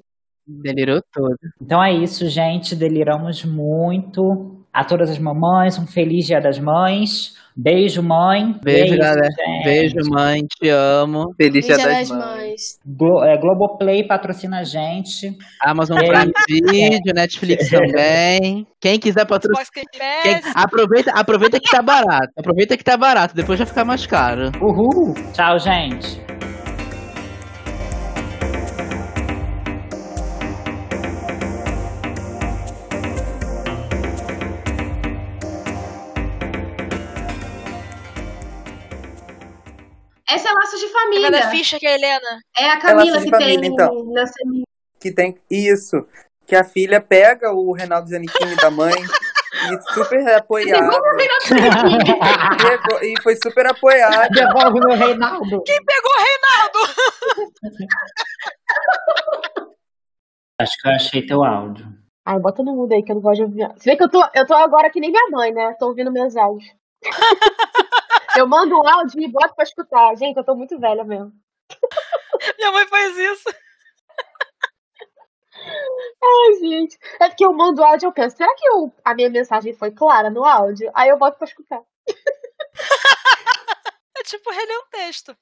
Delirou todo. Então é isso, gente. Deliramos muito. A todas as mamães, um feliz Dia das Mães. Beijo, mãe. Beijo, é isso, galera. gente. Beijo, mãe. Te amo. Feliz Dia Dia das das Mães. Mães. Glo é, Globoplay patrocina a gente. Amazon. Prime Video, Netflix também. Quem quiser patrocinar. Pass. Aproveita, aproveita que tá barato. Aproveita que tá barato, depois vai ficar mais caro. Uhul. Tchau, gente. Essa é Laços de A Família. da Fischer, que é a Helena. É a É Camila de que Família, tem então. leucemia. Que tem isso. Que a filha pega o Reinaldo Giannichini da mãe e super apoiado. Pegou- E foi super apoiado. Devolve meu Reinaldo. Quem pegou o Reinaldo? Acho que eu achei teu áudio. Ai, bota no mudo aí que eu não gosto de ouvir. Você vê que eu tô, eu tô agora que nem minha mãe, né? Tô ouvindo meus áudios. eu mando um áudio e boto pra escutar. Gente, eu tô muito velha mesmo. Minha mãe faz isso. Ai, gente. É porque eu mando áudio e eu penso, será que eu- a minha mensagem foi clara no áudio? Aí eu boto pra escutar. É tipo reler um texto.